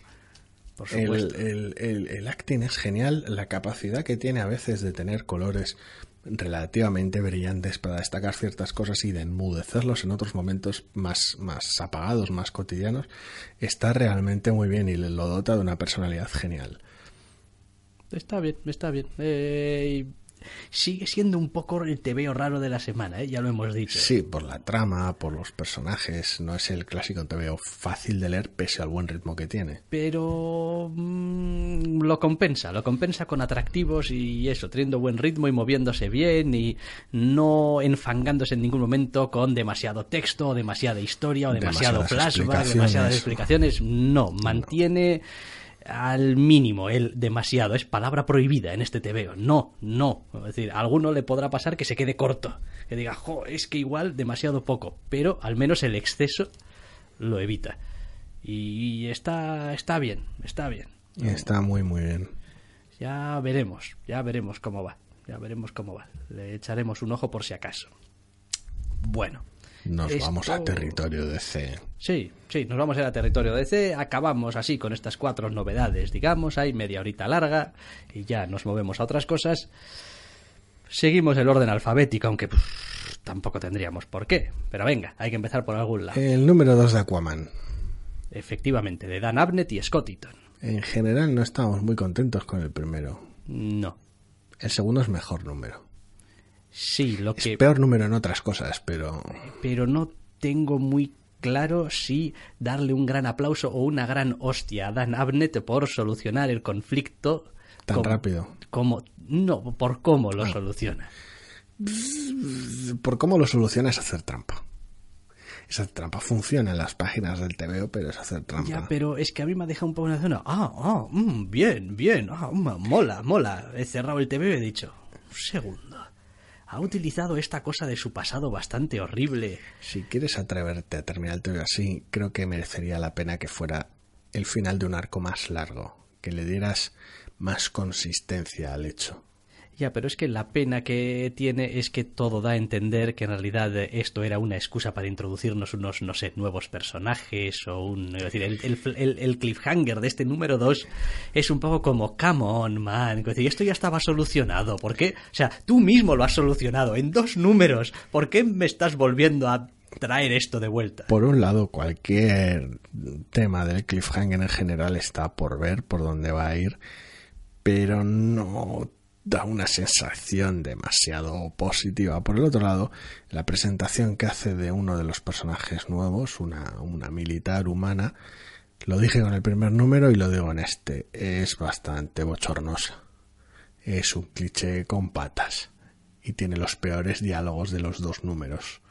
El, el, acting es genial, la capacidad que tiene a veces de tener colores relativamente brillantes para destacar ciertas cosas y de enmudecerlos en otros momentos más, más apagados, más cotidianos, está realmente muy bien y lo dota de una personalidad genial. Está bien, está bien. Eh, sigue siendo un poco el veo raro de la semana, ¿eh? ya lo hemos dicho. Sí, por la trama, por los personajes, no es el clásico veo fácil de leer pese al buen ritmo que tiene. Pero mm, lo compensa, lo compensa con atractivos y eso, teniendo buen ritmo y moviéndose bien y no enfangándose en ningún momento con demasiado texto o demasiada historia o demasiado flashback, demasiadas explicaciones. No, mantiene al mínimo el demasiado. Es palabra prohibida en este TVO. No, no. Es decir, a alguno le podrá pasar que se quede corto. Que diga, jo, es que igual demasiado poco. Pero al menos el exceso lo evita. Y está, está bien, está bien. Está muy, muy bien. Ya veremos, ya veremos cómo va. Ya veremos cómo va. Le echaremos un ojo por si acaso. Bueno. Nos vamos a territorio DC. Sí, sí, nos vamos a ir a territorio DC. Acabamos así con estas cuatro novedades, digamos. Hay media horita larga y ya nos movemos a otras cosas. Seguimos el orden alfabético, aunque tampoco tendríamos por qué. Pero venga, hay que empezar por algún lado. El número 2 de Aquaman. Efectivamente, de Dan Abnett y Scott Eaton. En general no estamos muy contentos con el primero. No. El segundo es mejor número. Sí, lo que... Es peor número en otras cosas, pero... Pero no tengo muy claro si darle un gran aplauso o una gran hostia a Dan Abnett por solucionar el conflicto... Tan rápido. Como... No, por cómo lo ah. soluciona. Por cómo lo soluciona es hacer trampa esa trampa funciona en las páginas del TVO, pero es hacer trampa. Ya, pero es que a mí me ha dejado un poco en la zona. Ah, ah, mm, bien, bien, ah, mm, mola, mola. He cerrado el TVO y he dicho, un segundo. Ha utilizado esta cosa de su pasado bastante horrible. Si quieres atreverte a terminar el TVO así, creo que merecería la pena que fuera el final de un arco más largo, que le dieras más consistencia al hecho. Ya, pero es que la pena que tiene es que todo da a entender que en realidad esto era una excusa para introducirnos unos, no sé, nuevos personajes o un... Es decir, el, cliffhanger de este número 2 es un poco como, come on, man. Es decir, esto ya estaba solucionado. ¿Por qué? O sea, tú mismo lo has solucionado en dos números. ¿Por qué me estás volviendo a traer esto de vuelta. Por un lado, cualquier tema del cliffhanger en general está por ver por dónde va a ir, pero no da una sensación demasiado positiva. Por el otro lado, la presentación que hace de uno de los personajes nuevos, una, una militar humana, lo dije con el primer número y lo digo en este, es bastante bochornosa. Es un cliché con patas y tiene los peores diálogos de los dos números.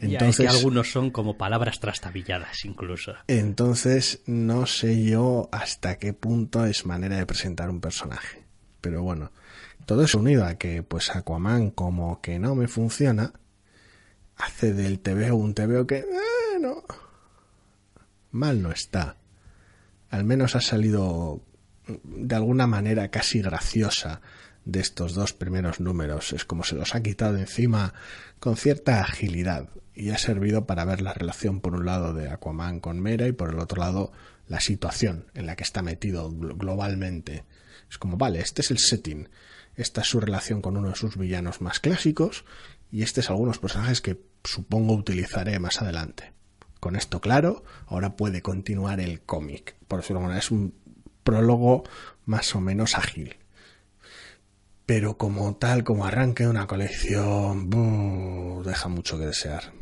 Entonces, que algunos son como palabras trastabilladas incluso. Entonces no sé yo hasta qué punto es manera de presentar un personaje. Pero bueno, todo eso unido a que pues Aquaman como que no me funciona, hace del TVO un TVO que, bueno, mal no está. Al menos ha salido de alguna manera casi graciosa de estos dos primeros números. Es como se los ha quitado encima con cierta agilidad y ha servido para ver la relación por un lado de Aquaman con Mera y por el otro lado la situación en la que está metido globalmente. Es como, vale, este es el setting, esta es su relación con uno de sus villanos más clásicos y este es algunos personajes que supongo utilizaré más adelante. Con esto claro, ahora puede continuar el cómic. Por decirlo de manera, es un prólogo más o menos ágil. Pero como tal, como arranque de una colección, deja mucho que desear.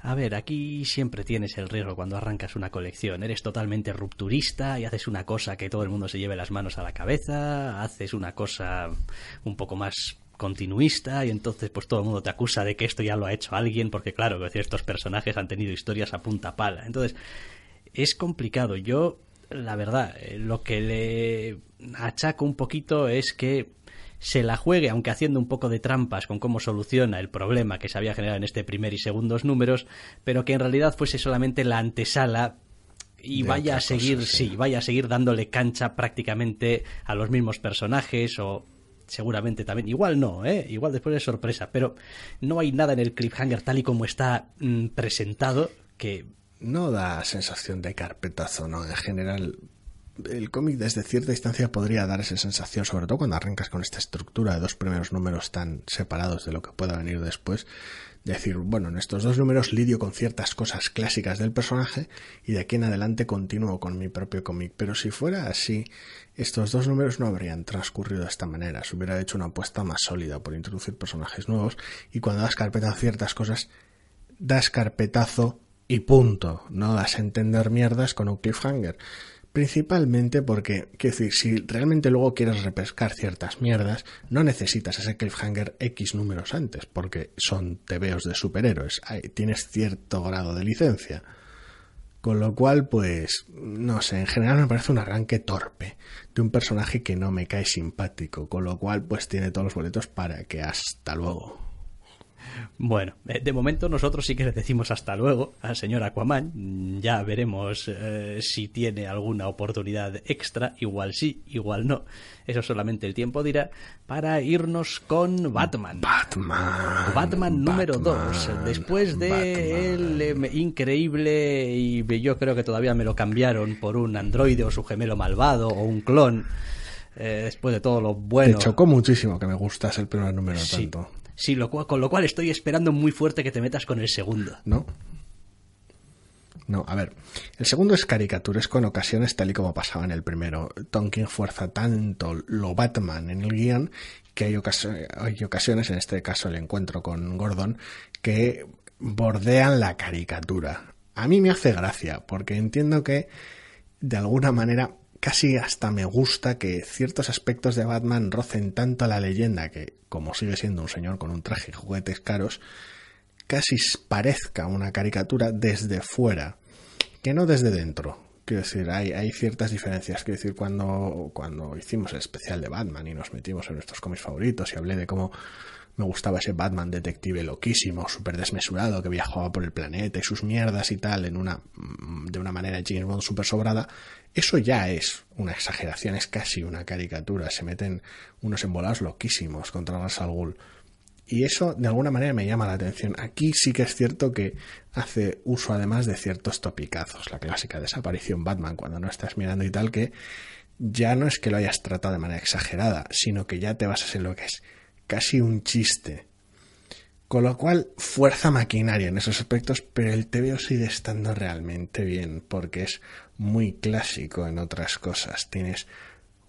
A ver, aquí siempre tienes el riesgo cuando arrancas una colección. Eres totalmente rupturista y haces una cosa que todo el mundo se lleve las manos a la cabeza, haces una cosa un poco más continuista y entonces pues todo el mundo te acusa de que esto ya lo ha hecho alguien porque claro, estos personajes han tenido historias a punta pala. Entonces, es complicado. Yo, la verdad, eh, lo que le achaco un poquito es que se la juegue, aunque haciendo un poco de trampas con cómo soluciona el problema que se había generado en este primer y segundos números, pero que en realidad fuese solamente la antesala y vaya a seguir, sí. vaya a seguir dándole cancha prácticamente a los mismos personajes o seguramente también, igual no, ¿eh? igual después de sorpresa, pero no hay nada en el cliffhanger tal y como está mm, presentado que no da sensación de carpetazo, ¿no? En general el cómic desde cierta distancia podría dar esa sensación, sobre todo cuando arrancas con esta estructura de dos primeros números tan separados de lo que pueda venir después, decir, bueno, en estos dos números lidio con ciertas cosas clásicas del personaje y de aquí en adelante continúo con mi propio cómic. Pero si fuera así, estos dos números no habrían transcurrido de esta manera. Se hubiera hecho una apuesta más sólida por introducir personajes nuevos y cuando das carpetazo a ciertas cosas, das carpetazo y punto. No das a entender mierdas con un cliffhanger. Principalmente porque, quiero decir, si realmente luego quieres repescar ciertas mierdas, no necesitas ese cliffhanger X números antes, porque son tebeos de superhéroes, tienes cierto grado de licencia. Con lo cual, pues, no sé, en general me parece un arranque torpe de un personaje que no me cae simpático, con lo cual, pues tiene todos los boletos para que hasta luego. Bueno, eh, de momento nosotros sí que le decimos hasta luego al señor Aquaman. Ya veremos eh, si tiene alguna oportunidad extra. Igual sí, igual no. Eso solamente el tiempo dirá. Para irnos con Batman. Batman. Batman número Batman, 2. Después de Batman. el eh, increíble, y yo creo que todavía me lo cambiaron por un androide o su gemelo malvado o un clon. eh, después de todo lo bueno. Te chocó muchísimo que me gustase el primer número Sí, tanto. Sí lo cual- con lo cual estoy esperando muy fuerte que te metas con el segundo. ¿No? No, a ver. El segundo es caricaturesco en ocasiones, tal y como pasaba en el primero. Tonkin fuerza tanto lo Batman en el guion que hay, hay ocasiones, en este caso el encuentro con Gordon, que bordean la caricatura. A mí me hace gracia, porque entiendo que de alguna manera casi hasta me gusta que ciertos aspectos de Batman rocen tanto a la leyenda que, como sigue siendo un señor con un traje y juguetes caros, casi parezca una caricatura desde fuera, que no desde dentro. Quiero decir, hay, hay ciertas diferencias. Quiero decir, cuando, cuando hicimos el especial de Batman y nos metimos en nuestros cómics favoritos y hablé de cómo me gustaba ese Batman detective loquísimo, súper desmesurado, que viajaba por el planeta y sus mierdas y tal, en una, mm, de una manera James Bond súper sobrada, eso ya es una exageración, es casi una caricatura. Se meten unos embolados loquísimos contra Ra's al. Y eso de alguna manera me llama la atención. Aquí sí que es cierto que hace uso además de ciertos topicazos, la clásica desaparición Batman cuando no estás mirando y tal, que ya no es que lo hayas tratado de manera exagerada, sino que ya te basas en lo que es casi un chiste. Con lo cual, fuerza maquinaria en esos aspectos, pero el TVO sigue estando realmente bien, porque es muy clásico en otras cosas. Tienes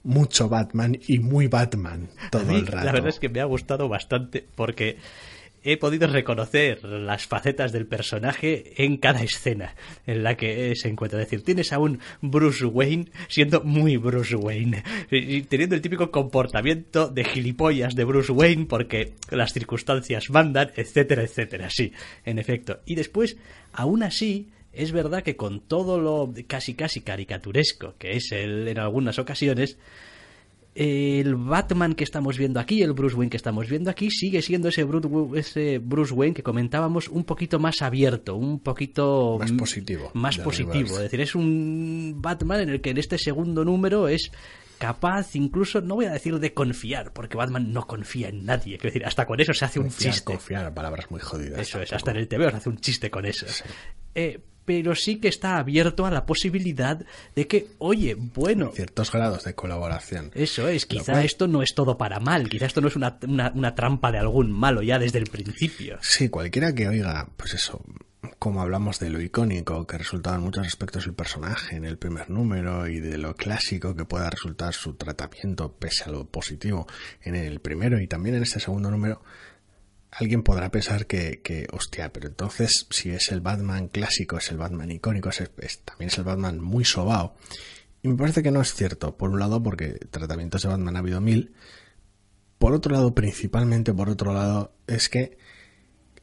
mucho Batman y muy Batman todo mí, el rato. La verdad es que me ha gustado bastante porque he podido reconocer las facetas del personaje en cada escena en la que se encuentra. Es decir, tienes a un Bruce Wayne siendo muy Bruce Wayne y teniendo el típico comportamiento de gilipollas de Bruce Wayne porque las circunstancias mandan, etcétera, etcétera. Sí, en efecto. Y después, aún así, es verdad que con todo lo casi casi caricaturesco que es él en algunas ocasiones, el Batman que estamos viendo aquí, el Bruce Wayne que estamos viendo aquí, sigue siendo ese Bruce, Wayne que comentábamos un poquito más abierto, un poquito Más positivo, Más positivo. Es decir, es un Batman en el que en este segundo número es capaz incluso, no voy a decir de confiar, porque Batman no confía en nadie. Quiero decir, hasta con eso se hace un chiste. confiar, palabras muy jodidas. Eso es, tampoco. hasta en el TV se hace un chiste con eso. Eh, pero sí que está abierto a la posibilidad de que, oye, bueno, Ciertos grados de colaboración. eso es, quizá cual- esto no es todo para mal, quizá esto no es una, una- una trampa de algún malo ya desde el principio. Sí, cualquiera que oiga, pues eso, como hablamos de lo icónico que resultaba en muchos aspectos el personaje en el primer número y de lo clásico que pueda resultar su tratamiento pese a lo positivo en el primero y también en este segundo número, alguien podrá pensar que, que hostia, pero entonces si es el Batman clásico, es el Batman icónico, también es el Batman muy sobao. Y me parece que no es cierto, por un lado porque tratamientos de Batman ha habido mil, por otro lado, principalmente por otro lado, es que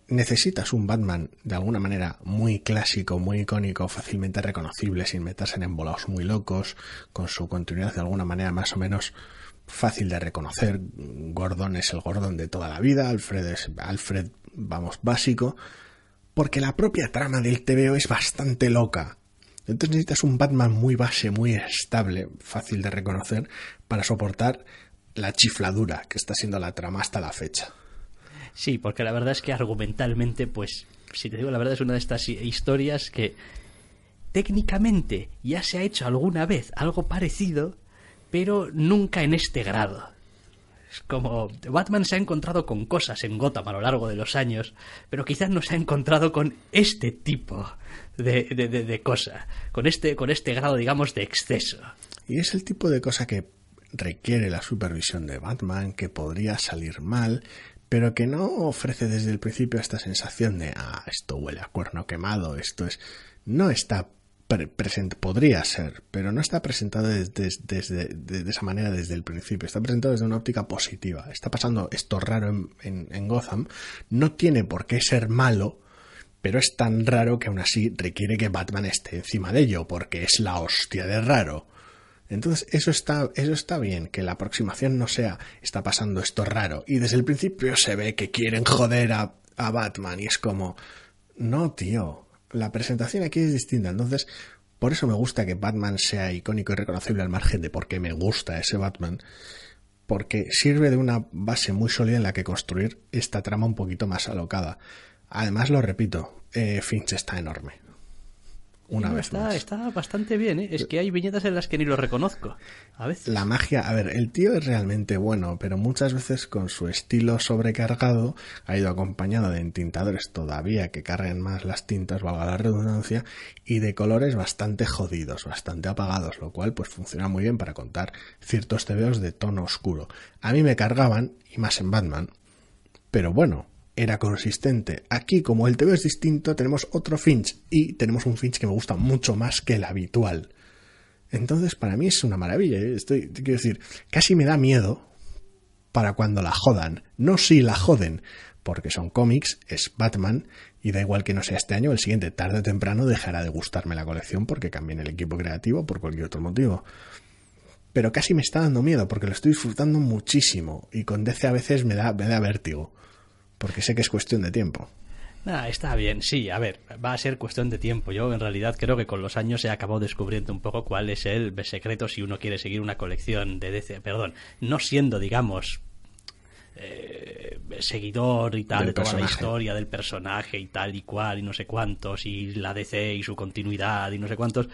necesitas un Batman de alguna manera muy clásico, muy icónico, fácilmente reconocible, sin meterse en embolados muy locos, con su continuidad de alguna manera más o menos fácil de reconocer. Gordon es el Gordon de toda la vida, Alfred es Alfred, vamos, básico, porque la propia trama del TVO es bastante loca. Entonces necesitas un Batman muy base, muy estable, fácil de reconocer, para soportar la chifladura que está siendo la trama hasta la fecha. Sí, porque la verdad es que argumentalmente, pues, si te digo la verdad, es una de estas hi- historias que técnicamente ya se ha hecho alguna vez algo parecido, pero nunca en este grado. Es como Batman se ha encontrado con cosas en Gotham a lo largo de los años, pero quizás no se ha encontrado con este tipo de, de, de- cosa, con este, con este grado, digamos, de exceso. Y es el tipo de cosa que requiere la supervisión de Batman, que podría salir mal, pero que no ofrece desde el principio esta sensación de, ah, esto huele a cuerno quemado, esto es... No está pre- podría ser, pero no está presentado desde, desde- de, de esa manera desde el principio, está presentado desde una óptica positiva. Está pasando esto raro en, en- en Gotham, no tiene por qué ser malo, pero es tan raro que aún así requiere que Batman esté encima de ello, porque es la hostia de raro. Entonces, eso está, eso está bien, que la aproximación no sea está pasando esto raro. Y desde el principio se ve que quieren joder a, a Batman y es como, no, tío, la presentación aquí es distinta. Entonces, por eso me gusta que Batman sea icónico y reconocible al margen de por qué me gusta ese Batman. Porque sirve de una base muy sólida en la que construir esta trama un poquito más alocada. Además, lo repito, eh, Finch está enorme una vez está, más. Está bastante bien, ¿eh? Es que hay viñetas en las que ni lo reconozco. A veces. La magia, a ver, el tío es realmente bueno, pero muchas veces con su estilo sobrecargado ha ido acompañado de entintadores todavía que carguen más las tintas, valga la redundancia, y de colores bastante jodidos, bastante apagados, lo cual pues funciona muy bien para contar ciertos tebeos de tono oscuro. A mí me cargaban, y más en Batman, pero bueno, era consistente. Aquí, como el TV es distinto, tenemos otro Finch y tenemos un Finch que me gusta mucho más que el habitual. Entonces, para mí es una maravilla. ¿eh? Estoy, quiero decir, casi me da miedo para cuando la jodan. No si la joden, porque son cómics, es Batman, y da igual que no sea este año, el siguiente, tarde o temprano, dejará de gustarme la colección porque cambien el equipo creativo por cualquier otro motivo. Pero casi me está dando miedo porque lo estoy disfrutando muchísimo y con DC a veces me da, me da vértigo porque sé que es cuestión de tiempo. Ah, está bien, sí, a ver, va a ser cuestión de tiempo. Yo en realidad creo que con los años he acabado descubriendo un poco cuál es el secreto si uno quiere seguir una colección de DC, perdón, no siendo, digamos, eh, seguidor y tal de toda la historia del personaje y tal y cual y no sé cuántos y la DC y su continuidad y no sé cuántos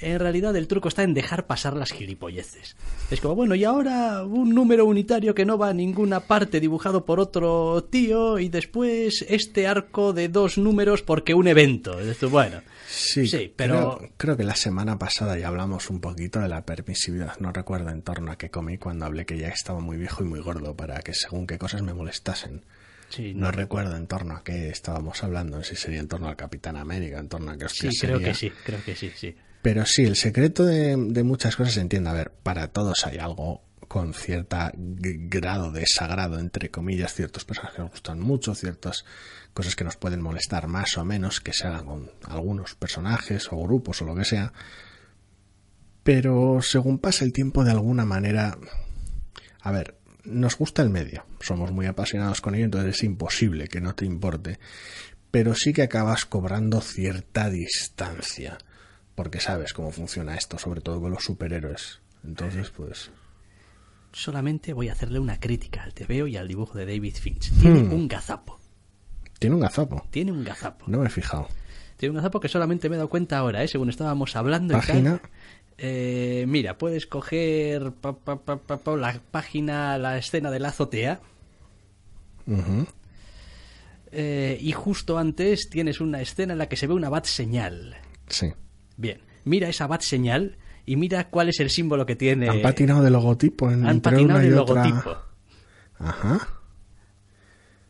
en realidad el truco está en dejar pasar las gilipolleces. Es como, bueno, y ahora un número unitario que no va a ninguna parte dibujado por otro tío y después este arco de dos números porque un evento. bueno, sí, pero... Creo, que la semana pasada ya hablamos un poquito de la permisividad. No recuerdo en torno a qué comí cuando hablé que ya estaba muy viejo y muy gordo para que según qué cosas me molestasen. Sí, no, recuerdo en torno a qué estábamos hablando, si sería en torno al Capitán América, en torno a qué Sí, creo que sí, creo que sí, sí. Pero sí, el secreto de, muchas cosas se entiende. A ver, para todos hay algo con cierta grado de sagrado, entre comillas, ciertos personajes que nos gustan mucho, ciertas cosas que nos pueden molestar más o menos, que se hagan con algunos personajes o grupos o lo que sea. Pero según pasa el tiempo, de alguna manera, a ver, nos gusta el medio, somos muy apasionados con ello, entonces es imposible que no te importe, pero sí que acabas cobrando cierta distancia porque sabes cómo funciona esto, sobre todo con los superhéroes. Entonces, pues... Solamente voy a hacerle una crítica al TVO y al dibujo de David Finch. Tiene hmm. un gazapo. ¿Tiene un gazapo? Tiene un gazapo. No me he fijado. Tiene un gazapo que solamente me he dado cuenta ahora, ¿eh? según estábamos hablando. ¿Página? Eh, mira, puedes coger la página, la escena de la azotea. Eh, y justo antes tienes una escena en la que se ve una bat señal. Sí. Bien, mira esa bat señal y mira cuál es el símbolo que tiene. Han patinado de logotipo en Han patinado de logotipo. Ajá.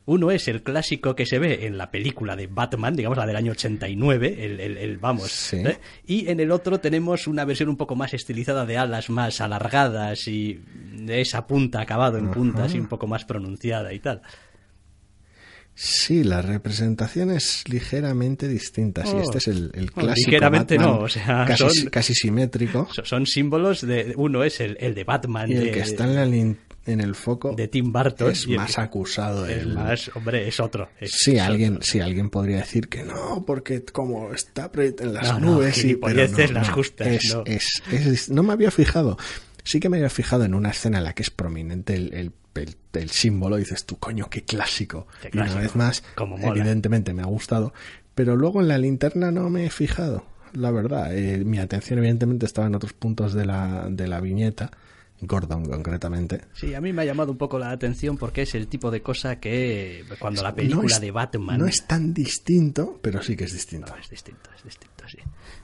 Uno es el clásico que se ve en la película de Batman, digamos la del año 89, el, el, el vamos. ¿eh? Y en el otro tenemos una versión un poco más estilizada de alas más alargadas y de esa punta acabado en punta, así un poco más pronunciada y tal. Sí, la representación es ligeramente distinta. Sí, este es el, el clásico. ligeramente no, o sea, casi, casi simétrico. *laughs* Son símbolos de. Uno es el, el de Batman. Y el que está en, en, el foco. De Tim Burton. Es más acusado. Es más, hombre, es otro. sí, alguien, sí, alguien podría decir que no, porque como está en las nubes. y pero no, las justas. No me había fijado. Sí que me había fijado en una escena en la que es prominente el, el el, símbolo, dices tú, coño, qué clásico. y una vez más, evidentemente me ha gustado, pero luego en la linterna no me he fijado, la verdad. Eh, mi atención evidentemente estaba en otros puntos de la, de la viñeta. Gordon concretamente. Sí, a mí me ha llamado un poco la atención porque es el tipo de cosa que cuando la película de Batman... No es tan distinto, pero sí que es distinto. es distinto, es distinto, sí.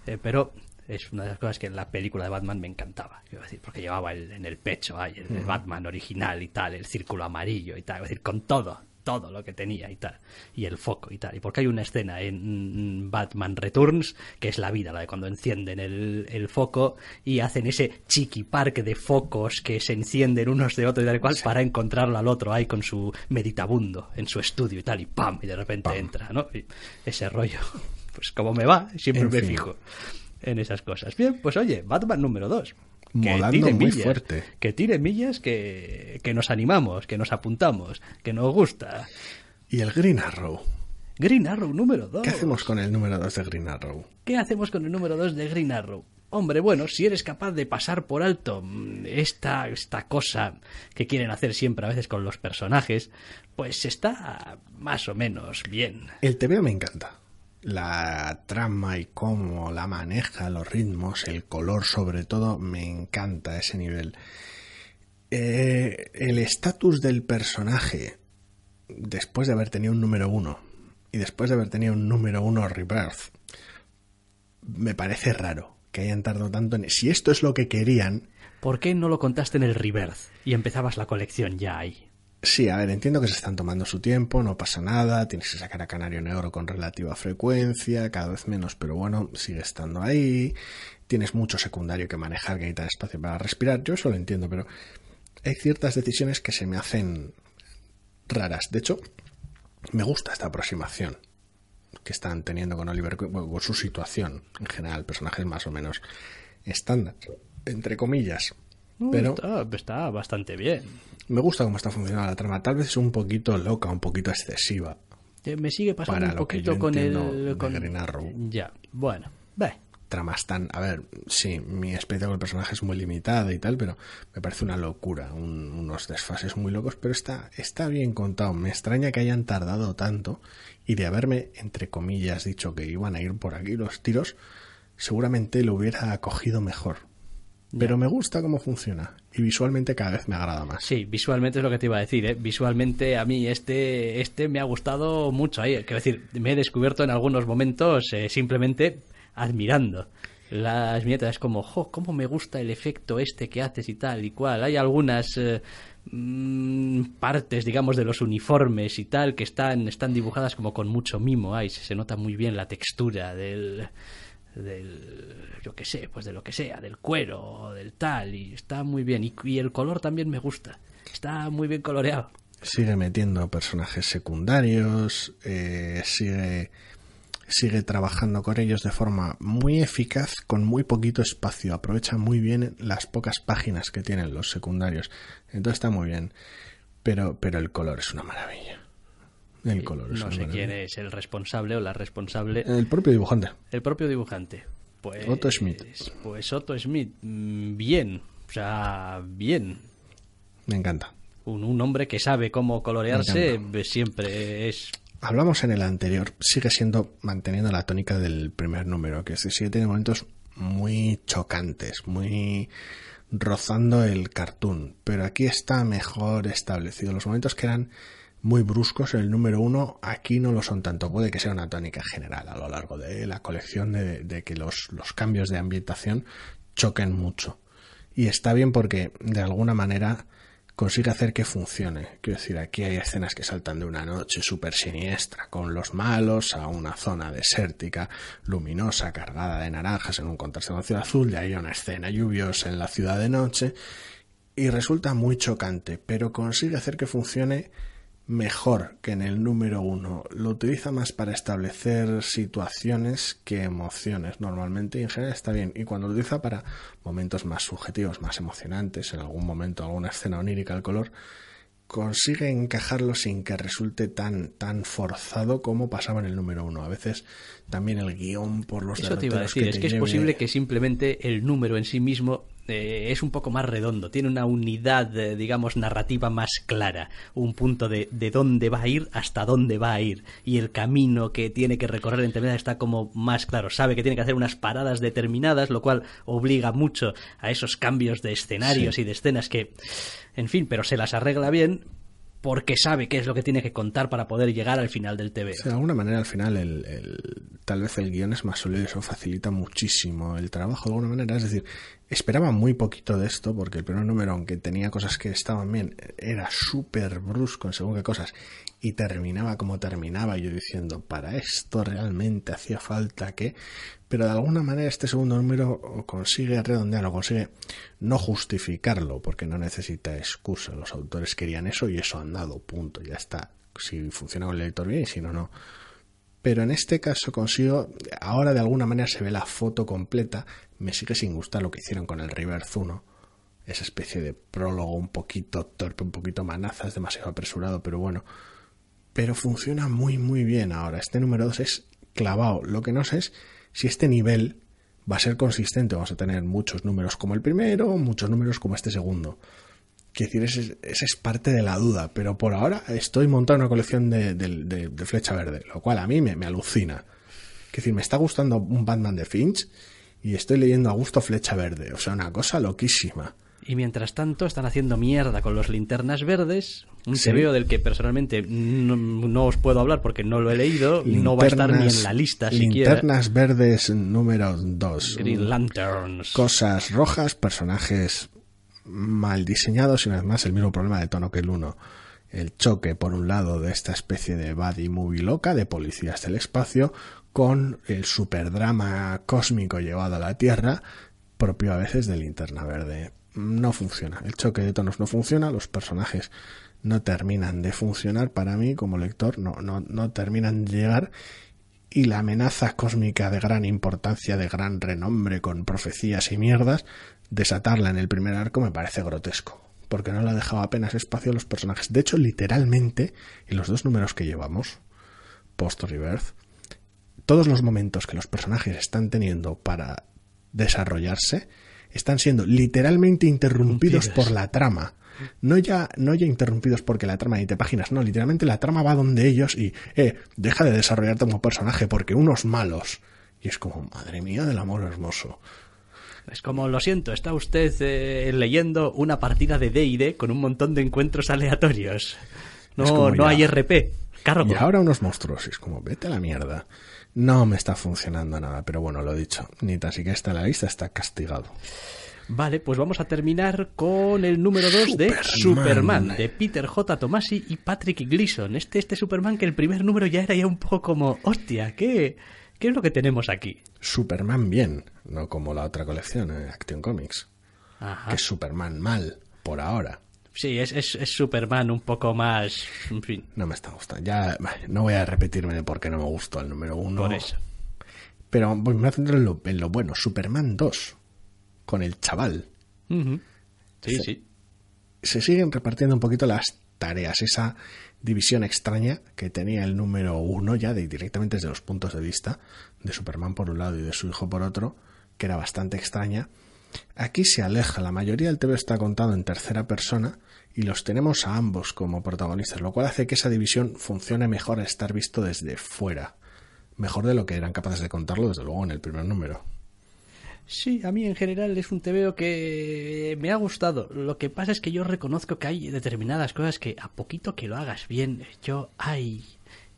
Eh, pero es una de las cosas que en la película de Batman me encantaba, decir, porque llevaba el, en el pecho el, Batman original y tal, el círculo amarillo y tal, es decir, con todo, todo lo que tenía y tal, y el foco y tal. Y porque hay una escena en Batman Returns, que es la vida, la de cuando encienden el, el foco y hacen ese chiqui parque de focos que se encienden unos de otros y tal cual para encontrarlo al otro ahí con su meditabundo en su estudio y tal, y ¡pam! Y de repente entra, ¿no? ese rollo, *laughs* pues como me va, siempre me fijo en esas cosas. Bien, pues oye, Batman número 2. Que tire muy millas, fuerte. Que tire millas, que, que nos animamos, que nos apuntamos, que nos gusta. ¿Y el Green Arrow? Green Arrow número 2. ¿Qué hacemos con el número 2 de Green Arrow? ¿Qué hacemos con el número 2 de Green Arrow? Hombre, bueno, si eres capaz de pasar por alto mm, esta, esta cosa que quieren hacer siempre a veces con los personajes, pues está más o menos bien. El TVO me encanta. La trama y cómo la maneja, los ritmos, el color sobre todo, me encanta ese nivel. Eh, el estatus del personaje, después de haber tenido un número uno y después de haber tenido un número uno Rebirth, me parece raro que hayan tardado tanto en... Si esto es lo que querían... ¿Por qué no lo contaste en el Rebirth y empezabas la colección ya ahí? Sí, a ver, entiendo que se están tomando su tiempo, no pasa nada, tienes que sacar a Canario Negro con relativa frecuencia, cada vez menos, pero bueno, sigue estando ahí, tienes mucho secundario que manejar, que necesitas espacio para respirar, yo eso lo entiendo, pero hay ciertas decisiones que se me hacen raras. De hecho, me gusta esta aproximación que están teniendo con Oliver Queen, con su situación en general, personajes más o menos estándar, entre comillas. Pero está, bastante bien. Me gusta cómo está funcionando la trama. Tal vez es un poquito loca, un poquito excesiva. Eh, me sigue pasando un poquito con el con... Green Arrow. Ya, bueno, ve. Tramas tan. A ver, sí, mi experiencia con el personaje es muy limitada y tal, pero me parece una locura, unos desfases muy locos, pero está, está bien contado. Me extraña que hayan tardado tanto y de haberme, entre comillas, dicho que iban a ir por aquí los tiros, seguramente lo hubiera acogido mejor. Pero me gusta cómo funciona y visualmente cada vez me agrada más. Sí, visualmente es lo que te iba a decir. ¿eh? Visualmente a mí este, este me ha gustado mucho. Ahí. Quiero decir, me he descubierto en algunos momentos eh, simplemente admirando las viñetas. Es como, jo, cómo me gusta el efecto este que haces y tal y cual. Hay algunas eh, mm, partes, digamos, de los uniformes y tal que están, están dibujadas como con mucho mimo. Ahí se nota muy bien la textura del del yo que sé, pues de lo que sea, del cuero, del tal, y está muy bien. Y, el color también me gusta, está muy bien coloreado. Sigue metiendo personajes secundarios, eh, sigue, sigue trabajando con ellos de forma muy eficaz, con muy poquito espacio, aprovecha muy bien las pocas páginas que tienen los secundarios. Entonces está muy bien, pero, pero el color es una maravilla. El color. No sé quién es el responsable o la responsable. El propio dibujante. El propio dibujante. Pues, Otto Schmidt. Pues Otto Schmidt, mm, bien. O sea, bien. Me encanta. Un, un hombre que sabe cómo colorearse siempre es hablamos en el anterior, sigue siendo manteniendo la tónica del primer número, que sigue teniendo momentos muy chocantes, muy rozando el cartoon, pero aquí está mejor establecido. Los momentos que eran muy bruscos en el número uno, aquí no lo son tanto. Puede que sea una tónica general a lo largo de la colección de, que los, los, cambios de ambientación choquen mucho. Y está bien porque de alguna manera consigue hacer que funcione. Quiero decir, aquí hay escenas que saltan de una noche súper siniestra con los malos a una zona desértica, luminosa, cargada de naranjas en un contraste con ciudad azul, de ahí una escena lluviosa en la ciudad de noche y resulta muy chocante, pero consigue hacer que funcione mejor que en el número uno. Lo utiliza más para establecer situaciones que emociones normalmente en general está bien. Y cuando lo utiliza para momentos más subjetivos, más emocionantes, en algún momento alguna escena onírica al color, consigue encajarlo sin que resulte tan, tan forzado como pasaba en el número uno. A veces también el guion por los Eso te iba a decir, es que es posible que simplemente el número en sí mismo eh, es un poco más redondo, tiene una unidad, eh, digamos, narrativa más clara, un punto de, de dónde va a ir hasta dónde va a ir y el camino que tiene que recorrer en determinada está como más claro, sabe que tiene que hacer unas paradas determinadas, lo cual obliga mucho a esos cambios de escenarios y de escenas que, en fin, pero se las arregla bien porque sabe qué es lo que tiene que contar para poder llegar al final del TV. de alguna manera al final el, tal vez el guion es más sólido, eso facilita muchísimo el trabajo de alguna manera. Es decir, esperaba muy poquito de esto porque el primer número, aunque tenía cosas que estaban bien, era súper brusco en según qué cosas y terminaba como terminaba yo diciendo, para esto realmente hacía falta que... Pero de alguna manera este segundo número consigue redondearlo, consigue no justificarlo porque no necesita excusa. Los autores querían eso y eso han dado, punto, ya está. Si funciona el lector bien y si no, no pero en este caso consigo, ahora de alguna manera se ve la foto completa, me sigue sin gustar lo que hicieron con el Reverse 1, esa especie de prólogo un poquito torpe, un poquito manazas, demasiado apresurado, pero bueno, pero funciona muy muy bien ahora. Este número 2 es clavado. Lo que no sé es si este nivel va a ser consistente. Vamos a tener muchos números como el primero, muchos números como este segundo. Quiero decir, esa es parte de la duda, pero por ahora estoy montando una colección de, flecha verde, lo cual a mí me, alucina. Quiero decir, me está gustando un Batman de Finch y estoy leyendo a gusto flecha verde, o sea, una cosa loquísima. Y mientras tanto están haciendo mierda con los linternas verdes, un sí. del que personalmente no, os puedo hablar porque no lo he leído, no va a estar ni en la lista siquiera. Linternas verdes número 2. Green Lanterns. Cosas rojas, personajes mal diseñados y una vez más el mismo problema de tono que el 1. El choque, por un lado, de esta especie de buddy movie loca de policías del espacio con el superdrama cósmico llevado a la Tierra, propio a veces de linterna verde. No funciona. El choque de tonos no funciona, los personajes no terminan de funcionar para mí como lector, no, no, no terminan de llegar y la amenaza cósmica de gran importancia, de gran renombre, con profecías y mierdas, desatarla en el primer arco me parece grotesco, porque no le ha dejado apenas espacio a los personajes. De hecho, literalmente, en los dos números que llevamos, post-rebirth, todos los momentos que los personajes están teniendo para desarrollarse están siendo literalmente interrumpidos por la trama. No ya, no ya interrumpidos porque la trama te páginas, no, literalmente la trama va donde ellos y, eh, deja de desarrollarte como personaje porque unos malos. Y es como, madre mía del amor hermoso. Es como, lo siento, está usted eh, leyendo una partida de D&D con un montón de encuentros aleatorios. No, no hay RP. Cargo. Y ahora unos monstruos. es como, vete a la mierda. No me está funcionando nada, pero bueno, lo dicho. Ni tan siquiera está en la lista, está castigado. Vale, pues vamos a terminar con el número 2 de Superman, de Peter J. Tomasi y Patrick Gleason. Este, este Superman que el primer número ya era ya un poco como, hostia, ¿qué, qué es lo que tenemos aquí? Superman bien, no como la otra colección, eh, Action Comics. Que es Superman mal, por ahora. Sí, es, es, Superman un poco más. En fin. No me está gustando. Ya no voy a repetirme de por qué no me gustó el número uno. Por eso. Pero me voy a centrar en lo, en lo bueno. Superman 2 con el chaval. Sí, sí. Se siguen repartiendo un poquito las tareas, esa división extraña que tenía el número uno ya de, directamente desde los puntos de vista de Superman por un lado y de su hijo por otro, que era bastante extraña. Aquí se aleja, la mayoría del TV está contado en tercera persona y los tenemos a ambos como protagonistas, lo cual hace que esa división funcione mejor a estar visto desde fuera, mejor de lo que eran capaces de contarlo desde luego en el primer número. Sí, a mí en general es un TVO que me ha gustado. Lo que pasa es que yo reconozco que hay determinadas cosas que a poquito que lo hagas bien, yo, ay,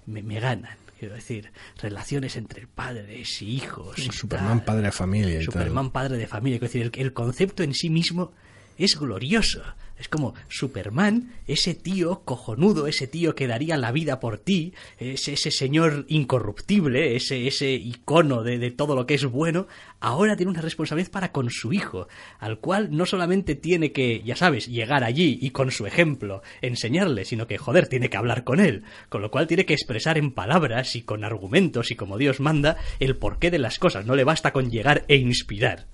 me, ganan. Quiero decir, relaciones entre padres y hijos. Superman padre de familia. Y Superman padre de familia. Quiero decir, el concepto en sí mismo es glorioso. Es como Superman, ese tío cojonudo, ese tío que daría la vida por ti, ese, ese señor incorruptible, ese, ese icono de, de, todo lo que es bueno, ahora tiene una responsabilidad para con su hijo, al cual no solamente tiene que, ya sabes, llegar allí y con su ejemplo enseñarle, sino que, joder, tiene que hablar con él, con lo cual tiene que expresar en palabras y con argumentos y como Dios manda el porqué de las cosas, no le basta con llegar e inspirar.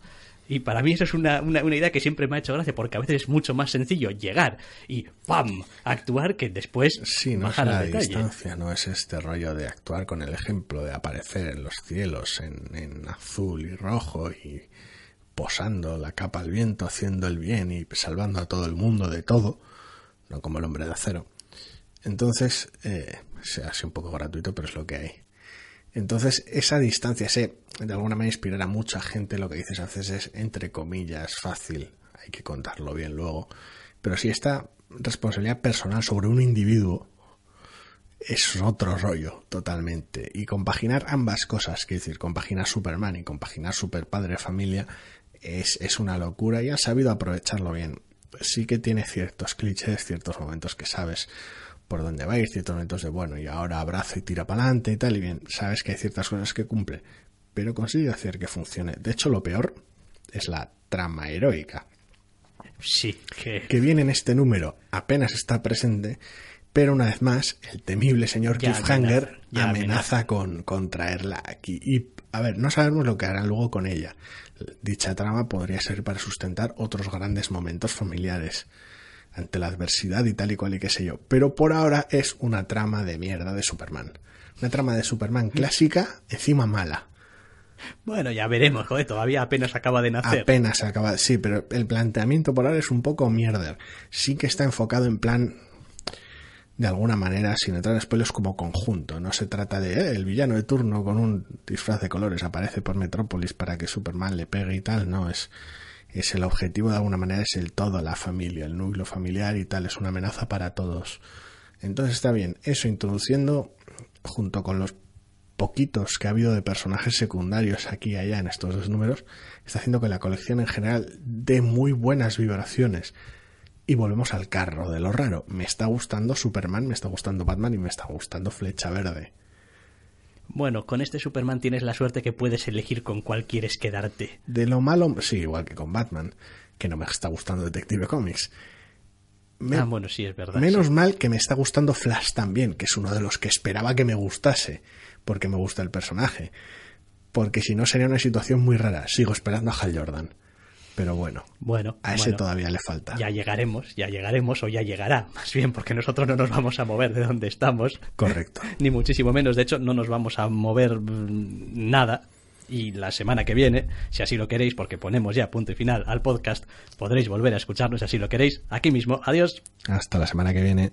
Y para mí eso es una, una, idea que siempre me ha hecho gracia, porque a veces es mucho más sencillo llegar y ¡pam! actuar que después sí, no es la distancia, no es este rollo de actuar con el ejemplo, de aparecer en los cielos en, en azul y rojo y posando la capa al viento, haciendo el bien y salvando a todo el mundo de todo, no como el hombre de acero. Entonces, eh, se hace un poco gratuito, pero es lo que hay. Entonces, esa distancia, ese, de alguna manera inspirar a mucha gente, lo que dices a veces es, entre comillas, fácil, hay que contarlo bien luego, pero si esta responsabilidad personal sobre un individuo es otro rollo totalmente. Y compaginar ambas cosas, que decir, compaginar Superman y compaginar Super Padre Familia, es, es una locura y ha sabido aprovecharlo bien. Sí que tiene ciertos clichés, ciertos momentos que sabes por dónde va a ir, ciertos momentos de bueno, y ahora abrazo y tira para adelante y tal, y bien, sabes que hay ciertas cosas que cumple, pero consigue hacer que funcione. De hecho, lo peor es la trama heroica. Sí, que... que viene en este número, apenas está presente, pero una vez más, el temible señor Cliffhanger amenaza, Con, con traerla aquí. Y, a ver, no sabemos lo que harán luego con ella. Dicha trama podría ser para sustentar otros grandes momentos familiares ante la adversidad y tal y cual y qué sé yo. Pero por ahora es una trama de mierda de Superman. Una trama de Superman clásica, encima mala. Bueno, ya veremos, joder, todavía apenas acaba de nacer. Apenas acaba, sí, pero el planteamiento por ahora es un poco mierder. Sí que está enfocado en plan, de alguna manera, sin entrar en spoilers, como conjunto. No se trata de eh, el villano de turno con un disfraz de colores aparece por Metrópolis para que Superman le pegue y tal. No, es, es el objetivo de alguna manera, es el todo, la familia, el núcleo familiar y tal. Es una amenaza para todos. Entonces está bien, eso introduciendo junto con los poquitos que ha habido de personajes secundarios aquí y allá en estos dos números, está haciendo que la colección en general dé muy buenas vibraciones. Y volvemos al carro de lo raro. Me está gustando Superman, me está gustando Batman y me está gustando Flecha Verde. Bueno, con este Superman tienes la suerte que puedes elegir con cuál quieres quedarte. De lo malo, sí, igual que con Batman, que no me está gustando Detective Comics. Me, ah, bueno, sí, es verdad. Menos sí. mal que me está gustando Flash también, que es uno de los que esperaba que me gustase, porque me gusta el personaje. Porque si no sería una situación muy rara. Sigo esperando a Hal Jordan. Pero bueno, bueno a ese bueno, todavía le falta. Ya llegaremos, ya llegaremos o ya llegará, *laughs* más bien, porque nosotros no nos vamos a mover de donde estamos. Correcto. *laughs* Ni muchísimo menos, de hecho, no nos vamos a mover nada. Y la semana que viene, si así lo queréis, porque ponemos ya punto y final al podcast, podréis volver a escucharnos si así lo queréis, aquí mismo. Adiós. Hasta la semana que viene.